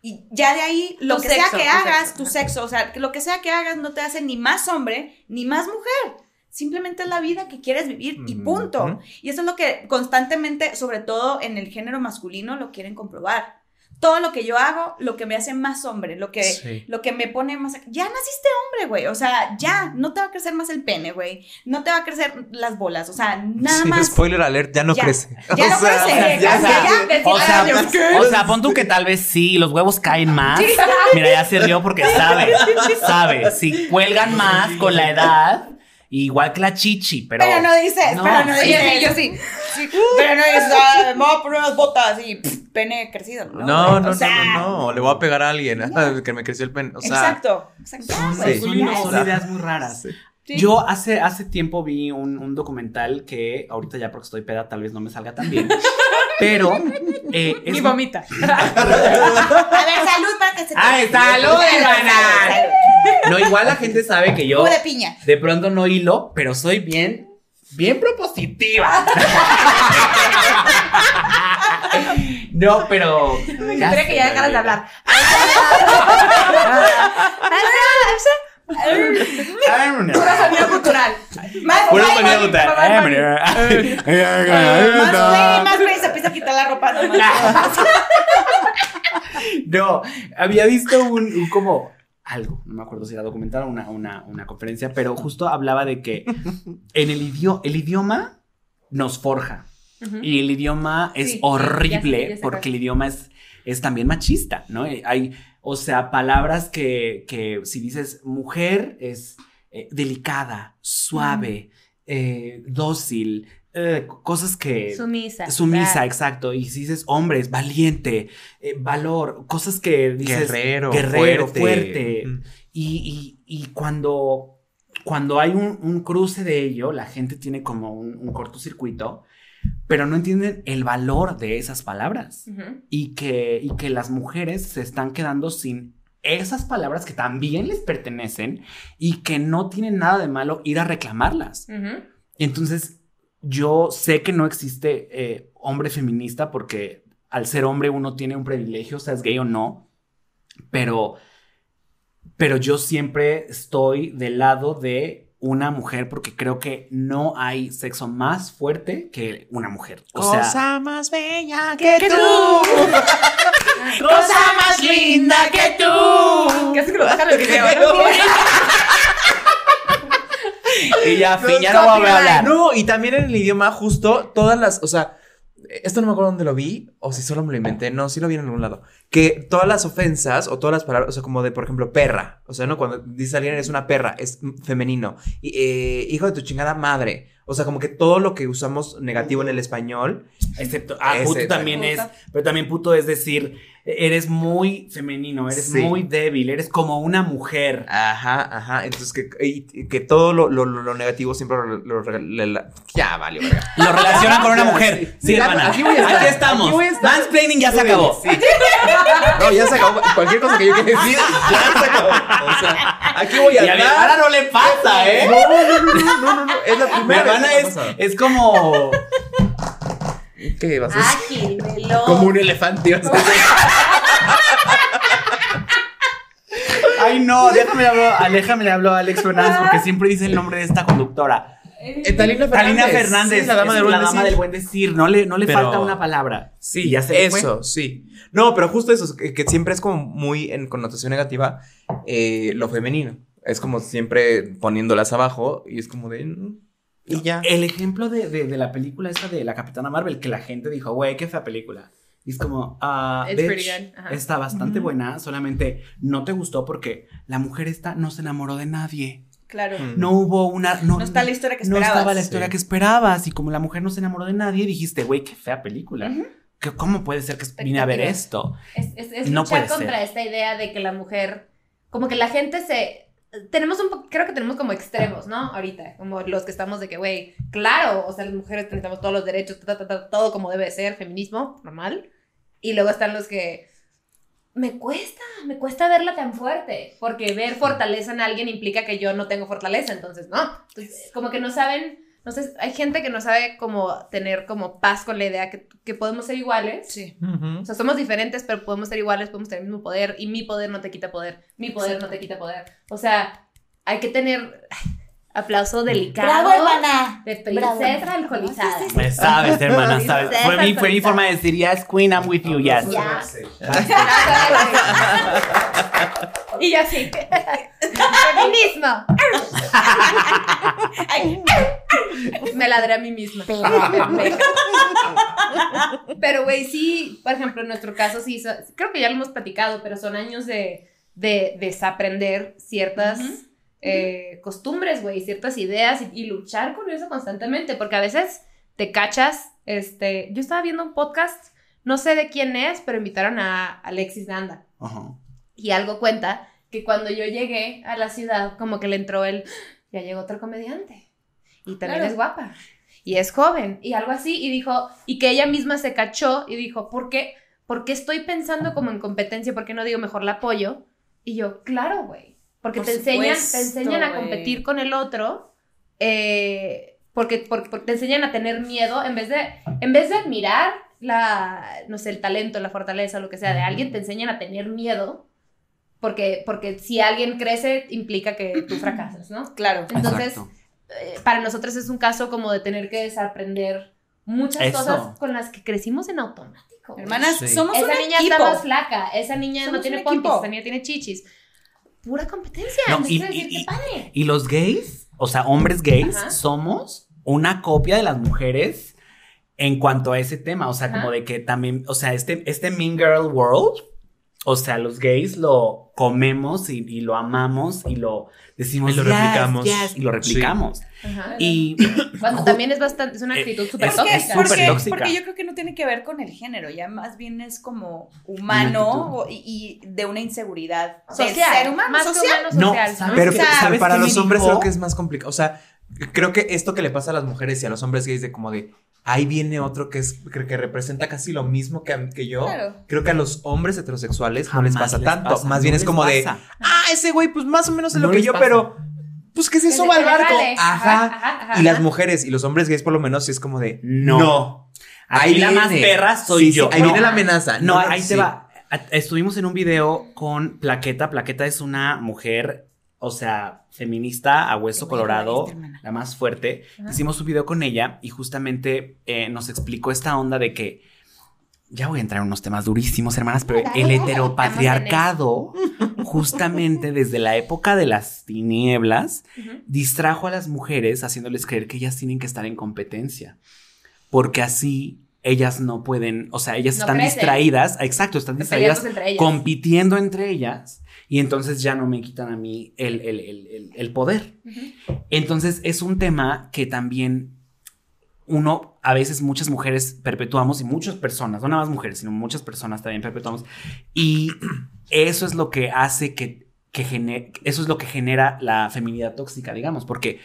Y ya de ahí, lo Tu que sexo, sea que tu hagas, sexo, tu sexo, o sea, que lo que sea que hagas no te hace ni más hombre ni más mujer. Simplemente es la vida que quieres vivir y punto. Y eso es lo que constantemente, sobre todo en el género masculino, lo quieren comprobar. Todo lo que yo hago, lo que me hace más hombre, lo que, Sí. lo que me pone más... Ya naciste hombre, güey. O sea, ya, no te va a crecer más el pene, güey. No te va a crecer las bolas. O sea, nada Sí, más. Spoiler alert, ya no Ya. crece. Ya no crece. ya, o sea, ya, O sea, o sea, pon tú que tal vez sí, los huevos caen más. Mira, ya se rió porque sabe, sabe. Si cuelgan más con la edad, igual que la chichi, pero. Pero no dices, No. pero no dices. sí, yo sí. Sí, pero no dices, ah, me voy a poner unas botas y pff, pene crecido. No, No, no, O sea, no, no, no, le voy a pegar a alguien que me creció el pene. O sea, exacto, exacto. Son ideas muy raras. Sí. Yo hace, hace tiempo vi un, un documental que ahorita ya porque estoy peda tal vez no me salga tan bien. Pero eh, es Y vomita. A ver, salud para que se te. ¡Ay, salud, hermana! No, igual la gente sabe que yo de piña. de pronto no hilo, pero soy bien, bien propositiva. No, pero. ya Espera que ya dejaras de la hablar. Sonido cultural. Más más- cultural. Más güey, más se empieza a quitar la ropa. No, había visto un, un como algo, no me acuerdo si era documental o una, una, una conferencia, pero justo hablaba de que en el, idioma el idioma nos forja. Y el idioma es Sí, horrible ya ya porque el idioma es, es también machista, ¿no? Eh, Hay, o sea, palabras que, que si dices mujer es eh, delicada, suave, eh, dócil, eh, cosas que... Sumisa. Sumisa, exacto. Y si dices hombre, es valiente, eh, valor, cosas que dices... guerrero, guerrero, fuerte. fuerte. Mm. Y, y- y cuando, cuando hay un, un cruce de ello, la gente tiene como un, un cortocircuito, pero no entienden el valor de esas palabras. Y que, y que las mujeres se están quedando sin esas palabras que también les pertenecen y que no tienen nada de malo ir a reclamarlas. Entonces yo sé que no existe eh, hombre feminista porque al ser hombre uno tiene un privilegio, seas gay o no, pero, pero yo siempre estoy del lado de una mujer porque creo que no hay sexo más fuerte que una mujer. O sea, Cosa más bella que, tú. Cosa más linda que tú. ¿Qué haces que lo bajan el video? y ya, fin, ya no voy a hablar. No, y también en el idioma justo todas las, o sea, esto no me acuerdo dónde lo vi o si solo me lo inventé, no, sí lo vi en algún lado, que todas las ofensas o todas las palabras, o sea, como de, por ejemplo, perra, o sea, no, cuando dice alguien es una perra, es femenino, eh, hijo de tu chingada madre, o sea, como que todo lo que usamos negativo en el español, Excepto, ah, puto también también. es, pero también puto es decir, eres muy femenino, eres Sí. muy débil, eres como una mujer. ajá, ajá, entonces que, y- que todo lo, lo- lo- lo negativo siempre lo, lo- lo- le- ya valió, verga. Lo relacionan con una mujer. Sí. Hermana. aquí voy a estar, Aquí estamos. aquí voy a estar. Mansplaining ya se acabó. Sí. No, ya se acabó. Cualquier cosa que yo quiera decir, ya se acabó. O sea, aquí voy a Y a mi estar. hermana no le pasa, ¿eh? No, no, no, no, no, no, no, es la primera es, como, ¿Qué vas a decir? Ágil, veloz. Como un elefante. o sea. ay no, déjame le hablo, déjame le hablo a Alex Fernández porque siempre dice el nombre de esta conductora. Eh, Talina Talina Fernández. Sí, la dama es del buen la dama decir. del buen decir. No le, no le Pero- falta una palabra. Sí, ya se fue. eso, sí. No, pero justo eso, que, que siempre es como muy en connotación negativa eh, lo femenino. Es como siempre poniéndolas abajo y es como de... mm, Y ya. El ejemplo de, de- de la película esta de la Capitana Marvel, que la gente dijo, güey, qué fea película. Y es como, ah, ajá. está bastante Ujú. buena, solamente no te gustó porque la mujer esta no se enamoró de nadie. Claro. Mm. No hubo una... No, No está la historia que No esperabas. estaba la historia Sí. que esperabas. Y como la mujer no se enamoró de nadie, dijiste, güey, qué fea película. Ujú. ¿Qué- ¿Cómo puede ser que vine a ver esto? Es, es, es No luchar puede contra ser. esta idea de que la mujer, como que la gente se... Tenemos un poco, creo que tenemos como extremos, ¿no? Ahorita, como los que estamos de que, güey, claro, o sea, las mujeres necesitamos todos los derechos, ta, ta, ta, todo como debe ser, feminismo, normal. Y luego están los que, me cuesta, me cuesta verla tan fuerte, porque ver fortaleza en alguien implica que yo no tengo fortaleza, entonces, no. Entonces, como que no saben, no sé, hay gente que no sabe cómo tener como paz con la idea que, que podemos ser iguales. Sí. O sea, somos diferentes, pero podemos ser iguales, podemos tener el mismo poder y mi poder no te quita poder, mi poder no te quita poder. O sea, hay que tener ay, aplauso delicado Bravo, hermana. de Bravo. princesa alcoholizada. Pues sabes, hermana, sabes. Fue mi, fue mi actualizada. forma de decir, yes, queen, I'm with you, yes. Ya. y yo así. Feminismo. Me ladré a mí misma. Pero, güey, sí, por ejemplo, en nuestro caso, sí, creo que ya lo hemos platicado, pero son años de, de desaprender ciertas. Eh, costumbres, güey, ciertas ideas y, y luchar con eso constantemente, porque a veces te cachas, este, yo estaba viendo un podcast, no sé de quién es, pero invitaron a Alexis Nanda Ajá. y algo cuenta que cuando yo llegué a la ciudad, como que le entró el, ya llegó otro comediante. Y también Claro. es guapa. Y es joven. Y algo así. Y dijo, y que ella misma se cachó y dijo, ¿por qué? ¿Por qué estoy pensando como en competencia? ¿Por qué no digo mejor la apoyo? Y yo, claro, güey. Porque Por te enseñan, te enseñan a competir con el otro. eh, porque, porque, porque te enseñan a tener miedo en vez de, en vez de admirar la, no sé, el talento, la fortaleza, lo que sea de alguien, te enseñan a tener miedo. Porque, porque si alguien crece, implica que tú fracasas, ¿no? Claro. Entonces, eh, para nosotros es un caso como de tener que desaprender muchas Eso. cosas con las que crecimos en automático. Hermanas, Sí. somos esa un niña equipo. está más flaca, esa niña Somos no tiene pompis, esa niña tiene chichis. Pura competencia. No, y- decir, y- qué padre. Y los gays, o sea, hombres gays, Ajá. somos una copia de las mujeres en cuanto a ese tema. O sea, Ajá. como de que también, o sea, este, este Mean Girl World, o sea, los gays lo comemos y, y lo amamos y lo decimos Y lo "Yes, replicamos". yes", y lo replicamos. Ajá. Y Cuando también es bastante, es una actitud súper es Porque, que tóxica. porque, tóxica. porque yo creo que no tiene que ver con el género, ya más bien es como humano o- y, y de una inseguridad social, ser humano, más social. que humano No, social. ¿sabes Pero, para los hombres dijo? creo que es más complicado. O sea, creo que esto que le pasa a las mujeres y a los hombres gays de como de ahí viene otro que es que, que representa casi lo mismo que, que yo. Claro. Creo que a los hombres heterosexuales no les pasa les tanto. pasa, Más no bien es como de, ah, ese güey, pues más o menos es No lo que yo, pasa. pero pues que se Que suba se- al barco. Ajá. Ajá, ajá, Y las mujeres y los hombres gays por lo menos sí es como de, No. no. Ahí la más viene. perra soy Sí, sí, yo. ahí No. viene la amenaza. No, no, ahí sí. te va. Estuvimos en un video con Plaqueta. Plaqueta es una mujer, o sea, feminista a hueso colorado, la más fuerte. Hicimos un video con ella y justamente eh, nos explicó esta onda de que ya voy a entrar en unos temas durísimos, hermanas, pero el heteropatriarcado, justamente desde la época de las tinieblas, distrajo a las mujeres haciéndoles creer que ellas tienen que estar en competencia. Porque así ellas no pueden, o sea, ellas No están crecen. distraídas, exacto, están distraídas entre compitiendo entre ellas y entonces ya no me quitan a mí el, el- el- el- poder. Entonces es un tema que también uno, a veces muchas mujeres perpetuamos y muchas personas, no nada más mujeres, sino muchas personas también perpetuamos. Y eso es lo que hace que, que gene- eso es lo que genera la feminidad tóxica, digamos, porque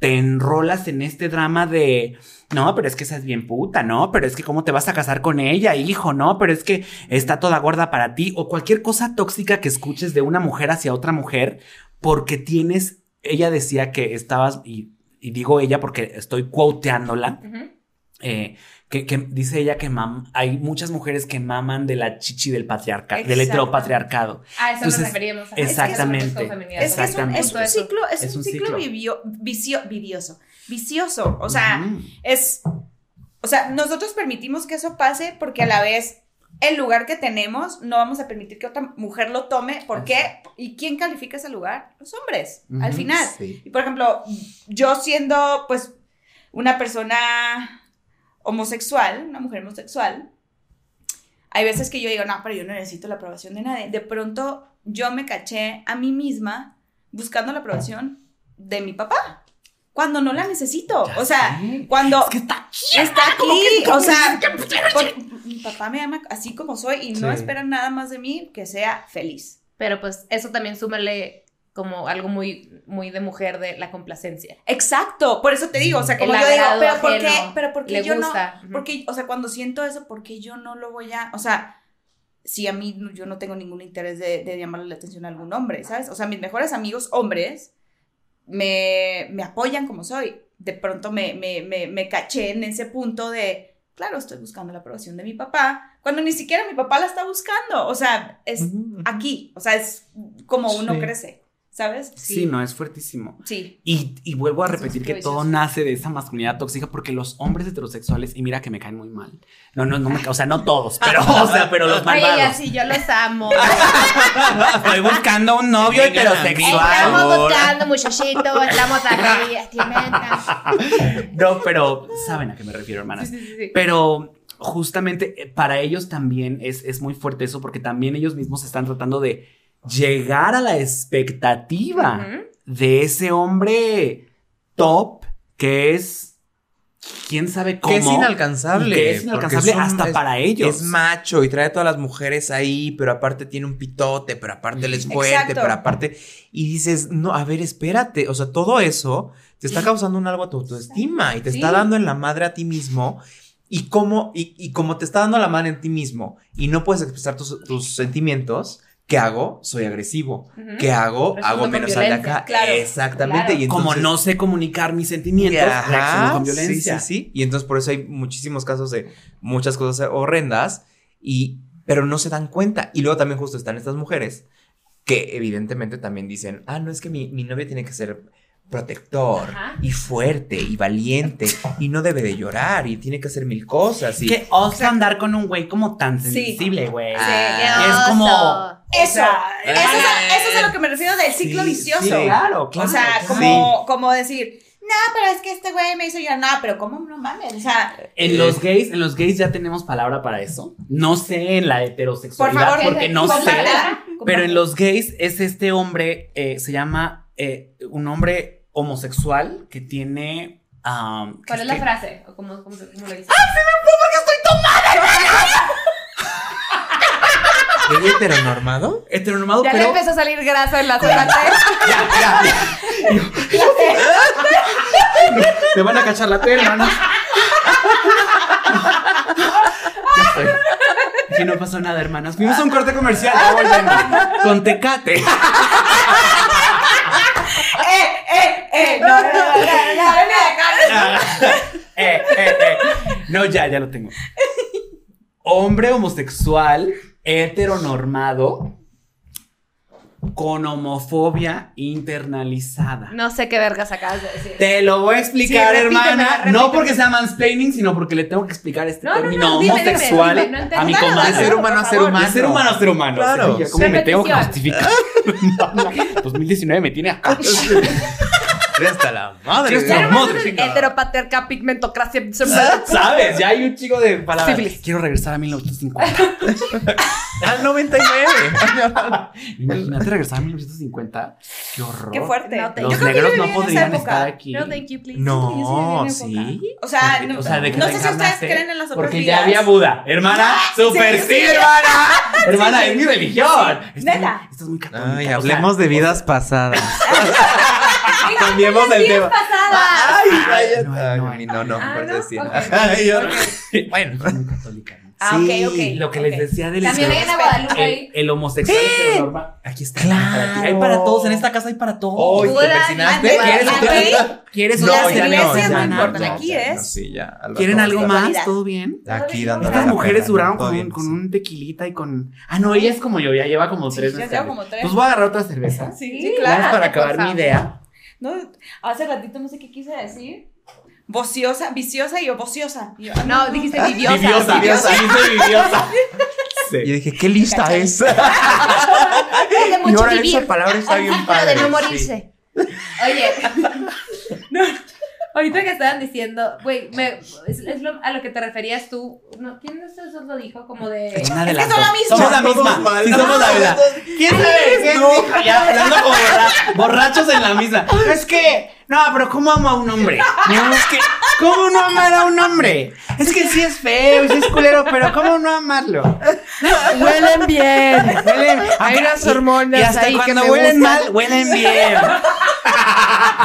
te enrolas en este drama de, no, pero es que esa es bien puta, no, pero es que cómo te vas a casar con ella, hijo, no, pero es que está toda gorda para ti, o cualquier cosa tóxica que escuches de una mujer hacia otra mujer, porque tienes, ella decía que estabas, y, y digo ella porque estoy quoteándola, eh, que, que dice ella que mam- hay muchas mujeres que maman de la chichi del patriarcado, del heteropatriarcado. A eso Entonces, nos referíamos. Ajá. exactamente. Es que un, Exactamente. es un ciclo, es, Es un un ciclo ciclo. vivio- vicio, vidioso, vicioso. O sea, es, o sea, nosotros permitimos que eso pase porque a la vez el lugar que tenemos no vamos a permitir que otra mujer lo tome. ¿Por qué? ¿Y quién califica ese lugar? Los hombres, al final. Sí. Y por ejemplo, yo siendo pues una persona homosexual, una mujer homosexual, hay veces que yo digo, no, pero yo no necesito la aprobación de nadie. De pronto yo me caché a mí misma buscando la aprobación de mi papá, cuando no la necesito. Ya o sea, sé. cuando Es que está está aquí, o sea, porque mi papá me ama así como soy y no Sí. espera nada más de mí que sea feliz. Pero pues eso también súmale como algo muy, muy de mujer de la complacencia. Exacto, por eso te digo, o sea, como El yo digo, agrado pero ¿por qué? Pero ¿por qué yo gusta, no? Porque, o sea, cuando siento eso, ¿por qué yo no lo voy a, o sea, si a mí yo no tengo ningún interés de, de llamarle la atención a algún hombre, ¿sabes? O sea, mis mejores amigos hombres me, me apoyan como soy. De pronto me, me, me, me caché en ese punto de, claro, estoy buscando la aprobación de mi papá, cuando ni siquiera mi papá la está buscando. O sea, es aquí, o sea, es como uno Sí. crece, ¿sabes? Sí, no, es fuertísimo. Sí. Y, y vuelvo a repetir que todo nace de esa masculinidad tóxica porque los hombres heterosexuales, y mira que me caen muy mal. No, no, no me, o sea, no todos, pero, o sea, pero los Oye, malvados. ya sí, yo los amo. Estoy buscando un novio heterosexual. Estamos buscando, muchachito, estamos aquí. No, pero saben a qué me refiero, hermanas. Sí, sí, sí, sí. Pero justamente eh, para ellos también es, es muy fuerte eso porque también ellos mismos están tratando de llegar a la expectativa de ese hombre top que es quién sabe cómo Que es inalcanzable. que es inalcanzable es un- hasta es- para ellos Es macho y trae a todas las mujeres ahí, pero aparte tiene un pitote, pero aparte él es fuerte, Exacto. pero aparte. Y dices, no, a ver, espérate. O sea, todo eso te está causando un algo a tu autoestima y te está dando en la madre a ti mismo. Y cómo, y, y como te está dando la madre en ti mismo y no puedes expresar tus, tus sentimientos, ¿qué hago? Soy agresivo. ¿Qué hago? Hago menos al de acá. claro, Exactamente. claro. Y como no sé comunicar mis sentimientos Ajá, reacciono con violencia Sí, sí, sí. Y entonces por eso hay muchísimos casos de muchas cosas horrendas, y, pero no se dan cuenta. Y luego también justo están estas mujeres que evidentemente también dicen, ah, no es que mi, mi novio tiene que ser protector Ajá. y fuerte y valiente y no debe de llorar y tiene que hacer mil cosas. Y, que osa andar con un güey como tan sensible güey Sí, Y es como Eso, sea, eso, es a, eso es a lo que me refiero del ciclo Sí, vicioso. sí, claro claro o sea, claro. como, como decir, no, pero es que este güey me hizo llorar, no, pero ¿cómo no mames? O sea, En los gays, en los gays ya tenemos palabra para eso. No sé en la por heterosexualidad favor, porque no sé. Pero en los gays es este hombre, eh, se llama eh, un hombre homosexual que tiene. um, ¿Cuál es que- la frase? ¿O cómo, cómo, se- cómo lo dice? ¿Es heteronormado? Heteronormado, Ya le pero. empezó a salir grasa en la frente. Ya, ya, ya. Me van a cachar la tele, hermanos. Aquí no pasó nada, hermanas. Fuimos a un corte comercial, ya volvemos. Con Tecate. ¡Eh, eh, eh! No, no, no, no, no, no, Eh, eh, eh. No, ya, ya lo tengo. Hombre homosexual, heteronormado, con homofobia internalizada. No sé qué vergas acabas de decir. Te lo voy a explicar, Sí, hermana. No porque sea mansplaining, sino porque le tengo que explicar este No, no, término no, dime, dime, homosexual dime, no entendí a mi comadre. De ser humano a ser humano. De ser humano a ser humano. Claro. ¿Cómo me tengo que justificar? No, no, 2019 me tiene acá. Hasta la madre. Sí, Ser Ser humano, madre, heteropaterca, pigmentocracia. ¿Sabes? Ya hay un chico de palabras. Sífilis. Quiero regresar a 1950. Al 99. Imagínate regresar a 1950. Qué horror. Qué fuerte. No, te- Los Yo creo que negros yo no viví en esa podrían época. estar aquí. No, thank you, please. No, sí sí. O sea, no, o sea, de que no sé si ustedes creen en las otras Porque vidas. ya había Buda. Hermana, super sí, sí. hermana. Hermana, es mi religión. Neta. muy- Estás muy católica. Ay, o sea, hablemos de vidas pasadas. Ay, Cambiemos el tema. pasada. Ay, ay, no, ay, no, ay, no, no, Ah, Bueno, católica. Ah, Sí, ok, ok. Lo que ok. les decía del También hay una Guadalupe el, el homosexual heteronormal. Aquí está. Claro. Hay para todos. En esta casa hay para todos. Hoy te persinaste. ¿Quieres otra? ¿Quieres otra cerveza, no hermana? importan, Ya. aquí ya, es- no, sí, ya, ¿Quieren algo más? ¿Todo bien? Aquí dándole Estas mujeres pena, duraron todo con, un tequilita y con. Ah, no, ella es como yo, ya lleva como tres ya lleva como tres. Pues voy a agarrar otra cerveza. Sí, claro. para acabar mi idea. No, hace ratito no sé qué quise decir. Vociosa, viciosa y yo vociosa. Y yo, ah, No, dijiste viviosa. Viviosa, Viviosa. Dice viviosa. Yo Sí. dije, qué lista ¿Cachai? es. Y ahora vivir. esa palabra está bien Pero padre. de no sí. morirse. Oye. no, ahorita que estaban diciendo, güey, me- es, es lo- a lo que te referías tú. No, ¿Quién de ustedes lo dijo? Como de. Una de Es las que son dos. la misma. Somos la misma. Sí, somos la misma. ¿Quién sabe? ¿Quién dijo? Ya hablando como borra- borrachos en la misma. Es que, no, pero ¿cómo amo a un hombre? No, es que, ¿cómo no amar a un hombre? Es que sí es feo, sí es culero, pero ¿cómo no amarlo? Huelen bien. Huelen- Hay unas hormonas y hasta ahí que cuando me huelen gustan. mal, huelen bien.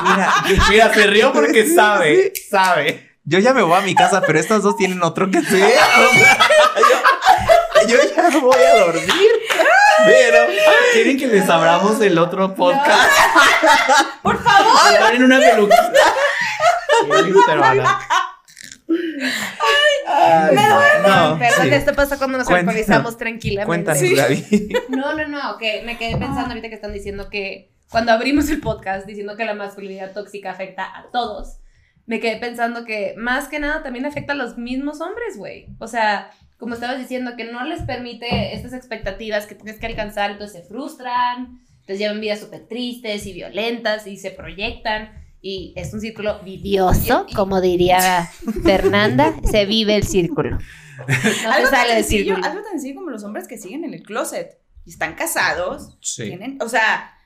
Mira, mira, se rió porque sabe, sabe. Yo ya me voy a mi casa, pero estas dos tienen otro que hacer. yo, yo ya me voy a dormir. Pero, ¿quieren que les abramos el otro podcast? Por favor. Están en una peluquita. Pero Ana. No, Perdón, sí. esto pasa cuando nos Cuéntanos. alcoholizamos tranquilamente. Cuéntanos, Gaby. No, no, no, que me quedé pensando ahorita que están diciendo que cuando abrimos el podcast diciendo que la masculinidad tóxica afecta a todos, me quedé pensando que más que nada también afecta a los mismos hombres, güey. O sea, como estabas diciendo, que no les permite estas expectativas que tienes que alcanzar, entonces se frustran, entonces llevan vidas súper tristes y violentas y se proyectan. Y es un círculo vidioso, como diría Fernanda, se vive el círculo. No algo, tan sale del sencillo, círculo. algo tan sencillo como los hombres que siguen en el closet y están casados. Sí. Tienen, o sea,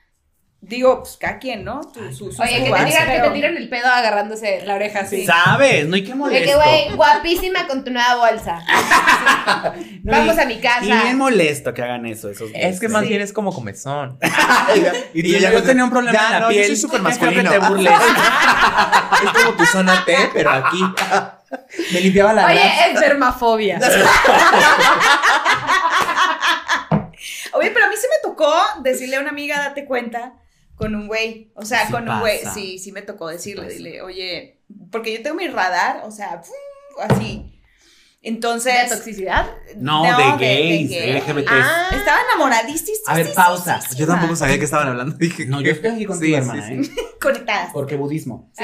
digo, pues cada quien, ¿no? Tu- su- sus Oye, que te, tiran, que te tiran el pedo agarrándose la oreja así. ¿Sabes? No hay que De molesto. que, güey, guapísima con tu nueva bolsa. No, Vamos y- a mi casa. Y bien molesto que hagan eso, esos Es que más Sí. bien es como comezón. Y, Y yo, ya yo tenía un problema Ya, en la no, yo piel. soy súper masculino. que te burles. es como tu zona T, pero aquí. Me limpiaba la Oye, es dermafobia. Oye, pero a mí sí me tocó decirle a una amiga, date cuenta, con un güey. O sea, Sí con un güey. Sí, sí me tocó decirle, dile, oye, porque yo tengo mi radar, o sea, así. Entonces. ¿De toxicidad? No, de gays, LGBT. Ah. Estaba enamoradísima. A ver, pausa. Yo tampoco sabía que estaban hablando. Dije, No, yo estoy aquí contigo, Sí, hermana, sí, ¿eh? Conectadas. Porque budismo.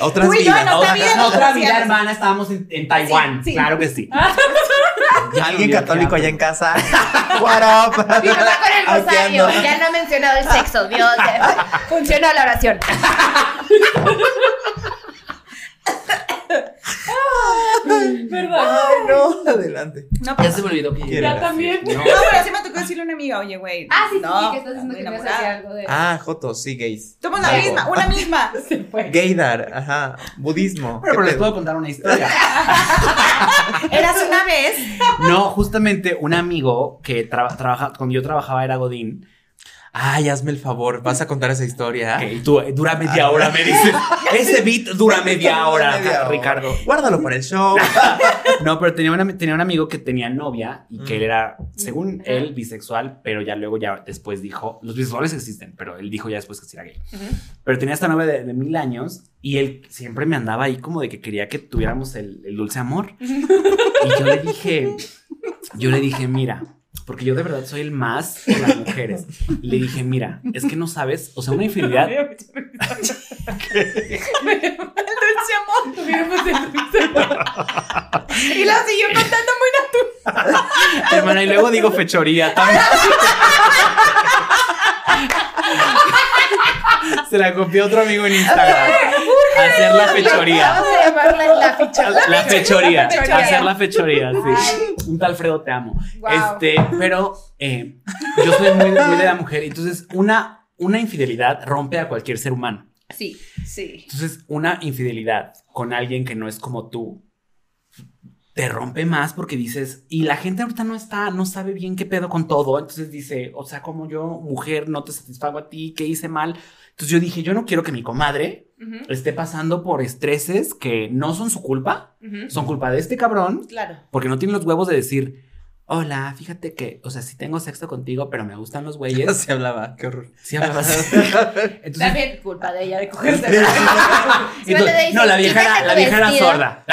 Otras vidas. en otra vida. En otra vida, hermana, estábamos en, en Taiwán. Sí, sí. Claro que sí. Alguien católico allá en casa. What up? Mi mamá con el rosario. Ya no ha mencionado el sexo. Dios. ya- Funcionó la oración. Perdón. Ay, no. Adelante. No, Ya pero. se me olvidó que Ya era. también. No. No, pero sí me tocó decirle a una amiga, oye, güey. Ah, sí, sí, no, sí, que estás diciendo que me hacía algo de. Ah, Joto, sí, gays. Somos la misma, una misma. Se fue. Gaydar, ajá. Budismo. Bueno, pero ¿Qué les puedo contar una historia. Eras una vez. No, justamente un amigo que tra- trabaja, cuando yo trabajaba era Godín. Ay, hazme el favor, vas a contar esa historia. Tú, dura media hora, me dices. Ese beat dura media hora, Media. Ricardo. Guárdalo para el show. No, pero tenía, una- tenía un amigo que tenía novia y que Mm. él era, según él, bisexual, pero ya luego, ya después dijo, los bisexuales existen, pero él dijo ya después que sí era gay. Pero tenía esta novia de, de mil años y él siempre me andaba ahí como de que quería que tuviéramos el, el dulce amor. Y yo le dije, yo le dije, mira, porque yo de verdad soy el más de las mujeres. Y le dije, mira, es que no sabes, o sea, una infidelidad. Y lo siguió contando muy natural. Hermana, y luego digo fechoría también. Se la copió otro amigo en Instagram. Hacer la fechoría. Vamos a llamarla la ficha. La fechoría. fechoría. Hacer la fechoría, sí. Un tal Alfredo te amo. Wow. Este, pero eh, yo soy muy, muy de la mujer. Entonces, una, una infidelidad rompe a cualquier ser humano. Sí. Sí. Entonces, una infidelidad con alguien que no es como tú te rompe más porque dices, y la gente ahorita no está, no sabe bien qué pedo con todo. Entonces dice, o sea, como yo, mujer, no te satisfago a ti, ¿qué hice mal? Entonces yo dije, yo no quiero que mi comadre esté pasando por estreses que no son su culpa, son culpa de este cabrón, Claro. porque no tiene los huevos de decir, hola, fíjate que, o sea, sí tengo sexo contigo, pero me gustan los güeyes. Se hablaba, qué horror. Sí hablabas. Entonces, También culpa de ella de cogerse. entonces, no, la vieja era, la vieja era sorda.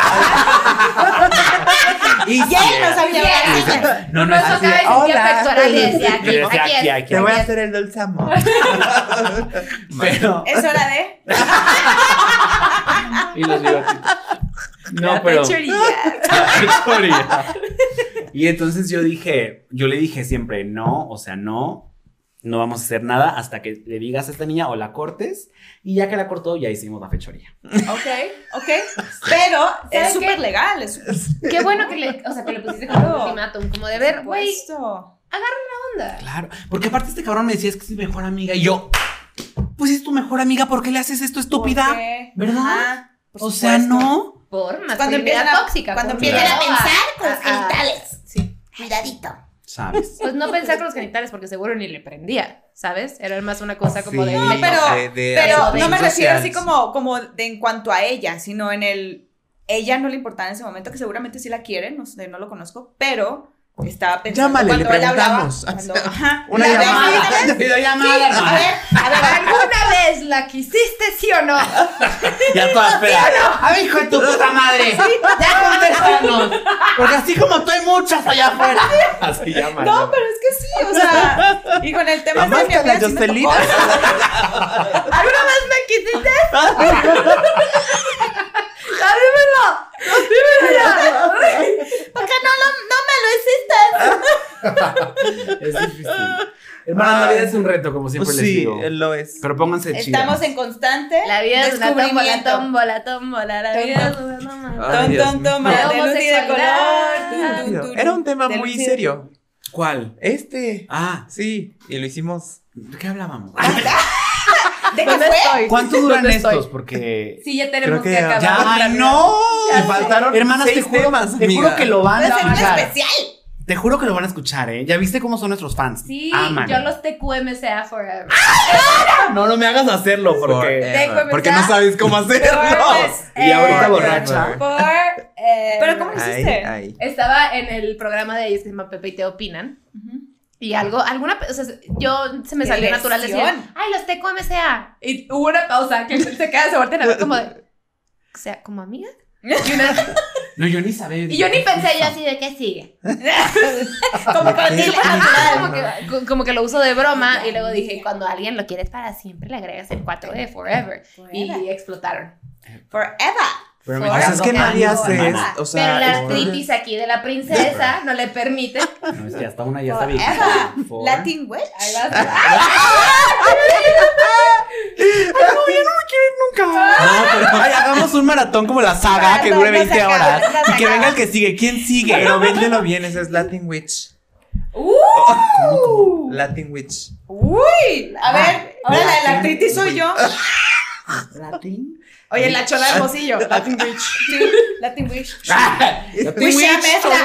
Y Y ella no sabía hablar. No, no es así. Hola. aquí, aquí, aquí. Te voy a hacer el dulce amor. Pero, Es hora de. y los bigotitos. No, La pero. fechoría. La fechoría. Y entonces yo dije, yo le dije siempre, no, o sea, no, no vamos a hacer nada hasta que le digas a esta niña o la cortes. Y ya que la cortó, ya hicimos la fechoría. Ok, ok. Pero ¿Sabes es súper legal. Es súper Qué bueno que le, o sea, que le pusiste como un ultimátum, como de ver, güey, supuesto. onda. Claro. Porque aparte este cabrón me decía, es que es mi mejor amiga. Y yo, pues es tu mejor amiga, ¿por qué le haces esto, estúpida? ¿Por qué? ¿Verdad? Ajá, por O sea, no. Por masculinidad tóxica. cuando empiezan a pensar con los genitales. Sí. Cuidadito. ¿Sabes? Pues no pensar con los genitales porque seguro ni le prendía, ¿sabes? Era más una cosa como Sí, de... No, pero- de- de Pero no me refiero así como, como de en cuanto a ella, sino en el. Ella no le importaba en ese momento, que seguramente sí la quiere, no sé, no lo conozco, pero estaba pensando. Llámale, le cuando ella hablaba, preguntamos. cuando- ajá. Una Y a ver, llamada. sí, a ver, sí, a ver, ¿Alguna vez la quisiste, sí o no? Ya todas, espera. A ver, hijo de tu puta madre. Ya contéstanos. Porque así como tú hay muchas allá afuera. Así llama. No, pero es que sí, o sea, y con el tema de mi la amiga sí me Jocelyn. ¿Alguna vez me quisiste? ¡Ya, dímelo! ¡Dímelo ya! Porque no, lo- no me lo hiciste. Es difícil. Hermana, la vida es un reto, como siempre les sí, digo. él lo es. Pero pónganse chidas. Estamos en constante La vida es una tómbola, tómbola, tómbola. La vida es una tómbola. Ton, mío. toma, De de color. Era un tema muy serio. ¿Cuál? Este. Ah, Sí, y lo hicimos. ¿de qué hablábamos? ¿De qué ¿Dónde fue? estoy? ¿Cuánto duran ¿Dónde estos? estoy? Porque. Sí, ya tenemos Creo que acabar. ¡Ya! ¡Ay, no! Me faltaron. Hermanas, te juro, temas, te juro que lo van Va a escuchar. especial. Te juro que lo van a escuchar, ¿eh? Ya viste cómo son nuestros fans. Sí, Aman. yo los TQMCA forever. No, no me hagas hacerlo porque. Forever. Porque no sabes cómo hacerlo. Y ahorita Eh, borracha. Por, eh, Pero ¿cómo lo Ay, hiciste? ay. Estaba en el programa de ellos que se llama Pepe y te opinan. Y algo, alguna, o sea, yo se me ¡Qué salió natural decir, ay, los TQMCA. Y hubo una pausa que se queda, se voltean a ver como de, o sea, como amiga. Y, una- No, yo ni sabía. y yo ni pensé, yo así de qué sigue. Como natural. como, que, co- como que lo uso de broma y luego dije, cuando alguien lo quieres para siempre, le agregas el 4D, forever. Y Forever. explotaron. Forever. Pero sea, es que nadie hace esto. O sea, Pero la es- artritis aquí de la princesa no le permite. No, es que hasta una ya está. For- Latin Witch. Ahí vas. No, pero ay, hagamos un maratón como la saga que No, dure no se 20 acaba, horas. no Y que venga el que sigue. ¿Quién sigue? Pero véndelo bien, ese es Latin Witch. Uh. Latin Witch. Uy, a ver, ahora la de la soy yo. Latin. Oye, la chola de hermosillo. Latin Witch. Sí, Latin Witch. Latin Witch Witch. mezcla.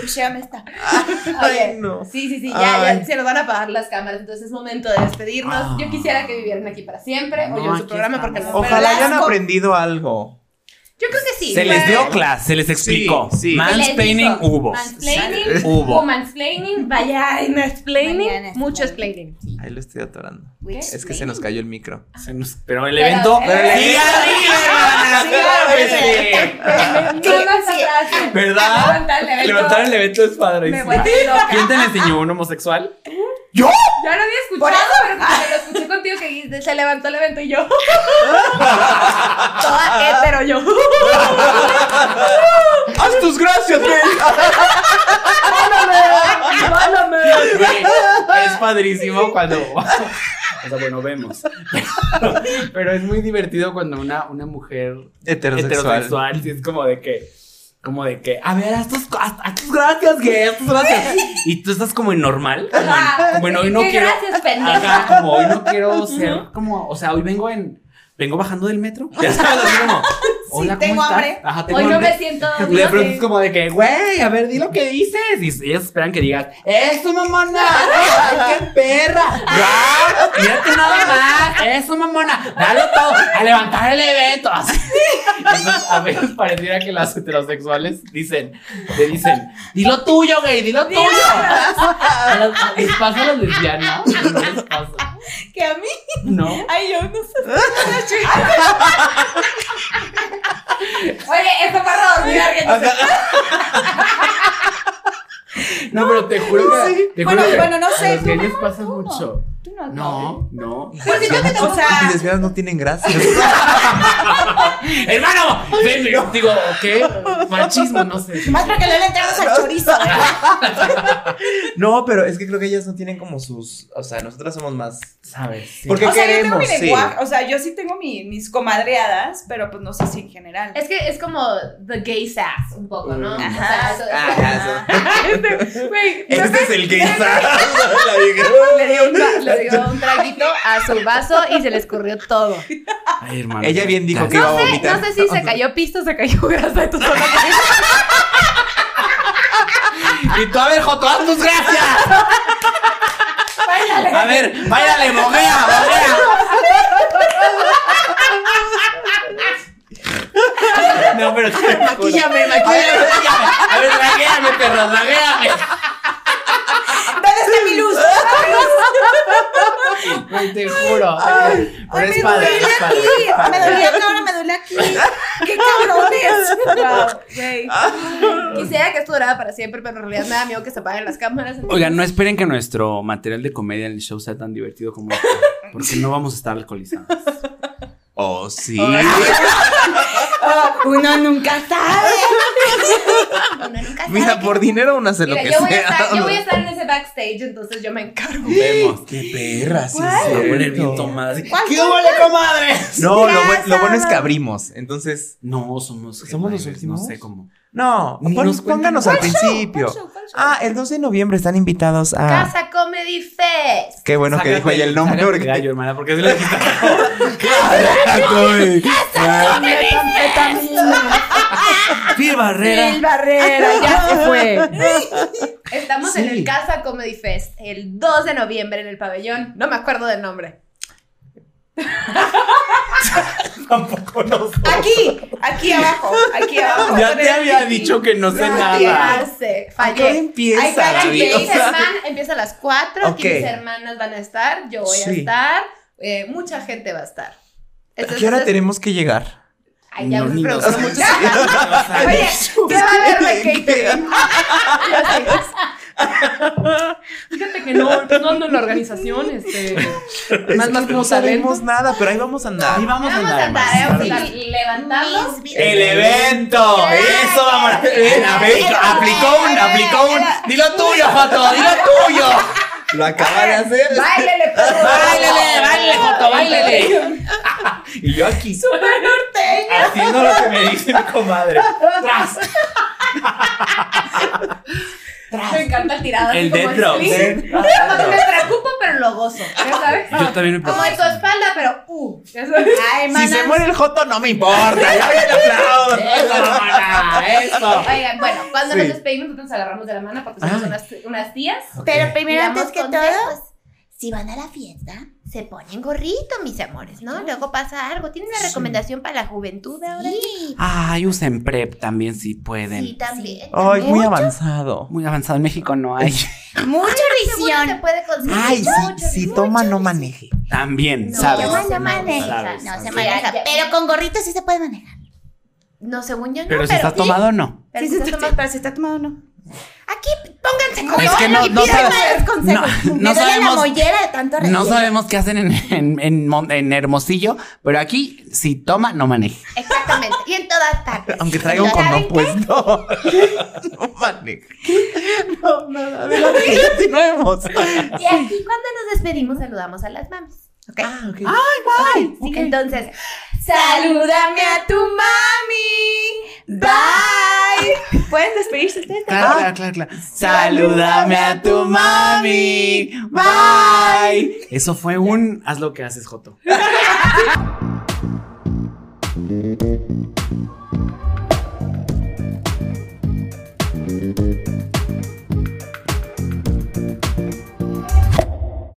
Pushéame esta. Oye, no. Sí, sí, sí, ya, Ay. ya se nos van a apagar las cámaras, entonces es momento de despedirnos. Ah. Yo quisiera que vivieran aquí para siempre, o No, yo en su programa, porque estamos. no me Ojalá hayan aprendido algo. Yo creo que sí. Se les dio clase, se les explicó. Sí, sí. Mansplaining hubo. Mansplaining Hubo. Mansplaining, vaya, mansplaining, mucho explaining. Ahí lo estoy atorando. ¿Qué? Es que se nos cayó el micro. Se nos- Pero el Pero- evento. pero el ¡Sigue evento- arriba, hermana! Sí. ¿Verdad? Levantar el evento. Levantar el evento es padre. ¿Quién te enseñó un homosexual? Ya lo había escuchado, pero que lo escuché contigo que se levantó el evento y yo. Toda hétero yo. ¡Haz tus gracias, güey! Güey, es padrísimo cuando. O sea, bueno, vemos. Pero, pero es muy divertido cuando una, una mujer Heterosexual. heterosexual es como de que. Como de que, a ver, haz tus, haz, haz tus gracias, gay, haz tus gracias. Y tú estás como en normal. Como en, como en hoy no quiero. gracias. Ajá, como hoy no quiero ser como. O sea, hoy vengo en. Vengo bajando del metro. Ya sabes, así como. Hola, ¿cómo tengo hambre. Ajá, tengo Hoy no hambre. me siento. Y de pronto bien. es como de que, güey, a ver, di lo que dices. Y ellos esperan que digas, ¡Eso, mamona! ¡Ay, qué perra! ¡Ya! ¡Mírate nada más! ¡Eso, mamona! ¡Dale todo! ¡A levantar el evento! Así. Entonces, a veces pareciera que las heterosexuales dicen, le dicen, ¡Di lo tuyo, güey! ¡Di lo tuyo! ¿Les pasa a las lesbianas? No les pasa. Que a mí. ¿No? Ay, yo no sé. Oye, esto para dormir alguien. No, pero te juro que. Te juro Bueno, que bueno, no a sé, los gays pasa mucho. Tú no. No, no. Pues yo que te lesbianas no tienen gracia. Hermano, ven, digo, ¿qué? Machismo, no sé. Más porque le entramos al chorizo. ¿eh? No, pero es que creo que ellas no tienen como sus. O sea, nosotras somos más. ¿Sabes? Sí. Porque O sea, yo tengo queremos, mi sí. lenguaje. O sea, yo sí tengo mi- mis comadreadas, pero pues no sé si en general. Es que es como the gay sass, un poco, ¿no? Ajá. O sea, eso- Ajá, Este, no Este sé, es el gay dije. le dio, un, va- le dio un traguito a su vaso y se le escurrió todo. Ay, hermano. Ella bien dijo que iba a No vomitar. no sé si se cayó pisto o se cayó grasa de tu zona. Y tú, a ver, Joto, haz tus gracias. A ver, váyale, moguea, moguea. No, pero te Maquíllame, maquíllame. A ver, draguéame, perro, draguéame. ¿Dónde está mi luz? Güey, te juro. Ay, Pero ay, es me padre, duele es padre, aquí. es padre. Me duele acá, ahora me duele aquí. ¡Qué cabrones! Wow. Quisiera que esto durara para siempre, pero en realidad me da miedo que se apaguen las cámaras. Oigan, no esperen que nuestro material de comedia en el show sea tan divertido como este, porque no vamos a estar alcoholizados. Oh, sí. Uno nunca sabe. Uno nunca sabe Mira, por dinero uno hace lo que yo voy, a sea. estar, yo voy a estar en ese backstage, entonces yo me encargo. Vemos. Qué perra, sí. Se va a poner bien tomada. así, ¿Cuál ¿Qué huele, comadre? No, lo, bueno es que abrimos. Entonces, No, somos. ¿Somos los últimos? No sé cómo. No, pon- pónganos al principio. ¿Cuál show? ¿Cuál show? Ah, el 12 de noviembre están invitados a. Casa Comedy Fest. Qué bueno que Sácate- dijo ella el nombre. sácate porque- gallo, hermana, porque así lo dijiste. Phil Barrera. Phil Barrera, ya se fue. Estamos Sí. en el Casa Comedy Fest el 2 de noviembre en el pabellón. No me acuerdo del nombre. Tampoco no sé. Aquí, aquí abajo, aquí abajo. Ya te había dicho que no sé Ya, nada. Sé, ¿A fallé. empieza? Ay, cara, Aquí Sí, mis o sea- empieza a las 4, aquí Ok. mis hermanas van a estar, yo voy a Sí. estar, eh, mucha gente va a estar. ¿A Entonces, qué hora tenemos que llegar? Ay, ya No, me nos- mucho. Oye. ¿qué va a haber de catering? Fíjate que no, no ando en la organización, este. Más, más como no sabemos nada, pero ahí vamos a andar. Ahí vamos a Vamos a andar. andar. ¿eh? A estar levantando. El evento, eso vamos a ver, aplicó un, aplicó un. Dilo tuyo, Joto, dilo tuyo. Lo acaba de hacer. Báilele. Báilele, báilele, Joto, báilele. Y yo aquí, haciendo lo que me dice mi comadre. Tras. Me encanta el tirado. así El como dead drop. Me preocupo, pero lo gozo. ¿Ya sabes? Yo también me Como en tu espalda, pero uh. ¿Ya sabes? Ay, Si se muere el Joto, no me importa. Ya viene el aplauso. Eso, hermana, eso. Oigan, bueno, cuando Sí. nos despedimos, nosotros nos agarramos de la mano porque somos Ah. unas, unas tías. Pero primero, antes que todo, si van a la fiesta, Se ponen gorrito, mis amores, ¿no? Luego pasa algo. ¿Tienen una recomendación para la juventud ahora? sí. Ay, usen PrEP también si pueden. Sí, también. Ay, muy Mucho- avanzado. Muy avanzado en México no hay. Mucha se visión. puede conseguir. Ay, mucho, si, toma, no maneje. También, No, ¿sabes? No, no se maneja. sabes, No se maneja. Pero con gorrito sí se puede manejar. No, según yo no. Pero si está tomado, no. Pero Sí, si sí, está sí, tomado. pero si está tomado, no. Aquí pónganse como Es que no- y no. No, no sabemos- la mollera de tanto No sabemos qué hacen en, en, en Mon- en Hermosillo, pero aquí, si toma, no maneje. Exactamente. Y en todas partes. Aunque traiga un ¿Saben condón puesto. No maneje. No, nada. Que ya continuemos. Y aquí cuando nos despedimos saludamos a las mamis. ¿Ok? Ah, ok. Ok, Entonces, salúdame a tu mami. Bye. ¿Pueden despedirse ustedes? Claro, claro, claro, claro. Salúdame a tu mami. Bye. Eso fue un haz lo que haces, Joto.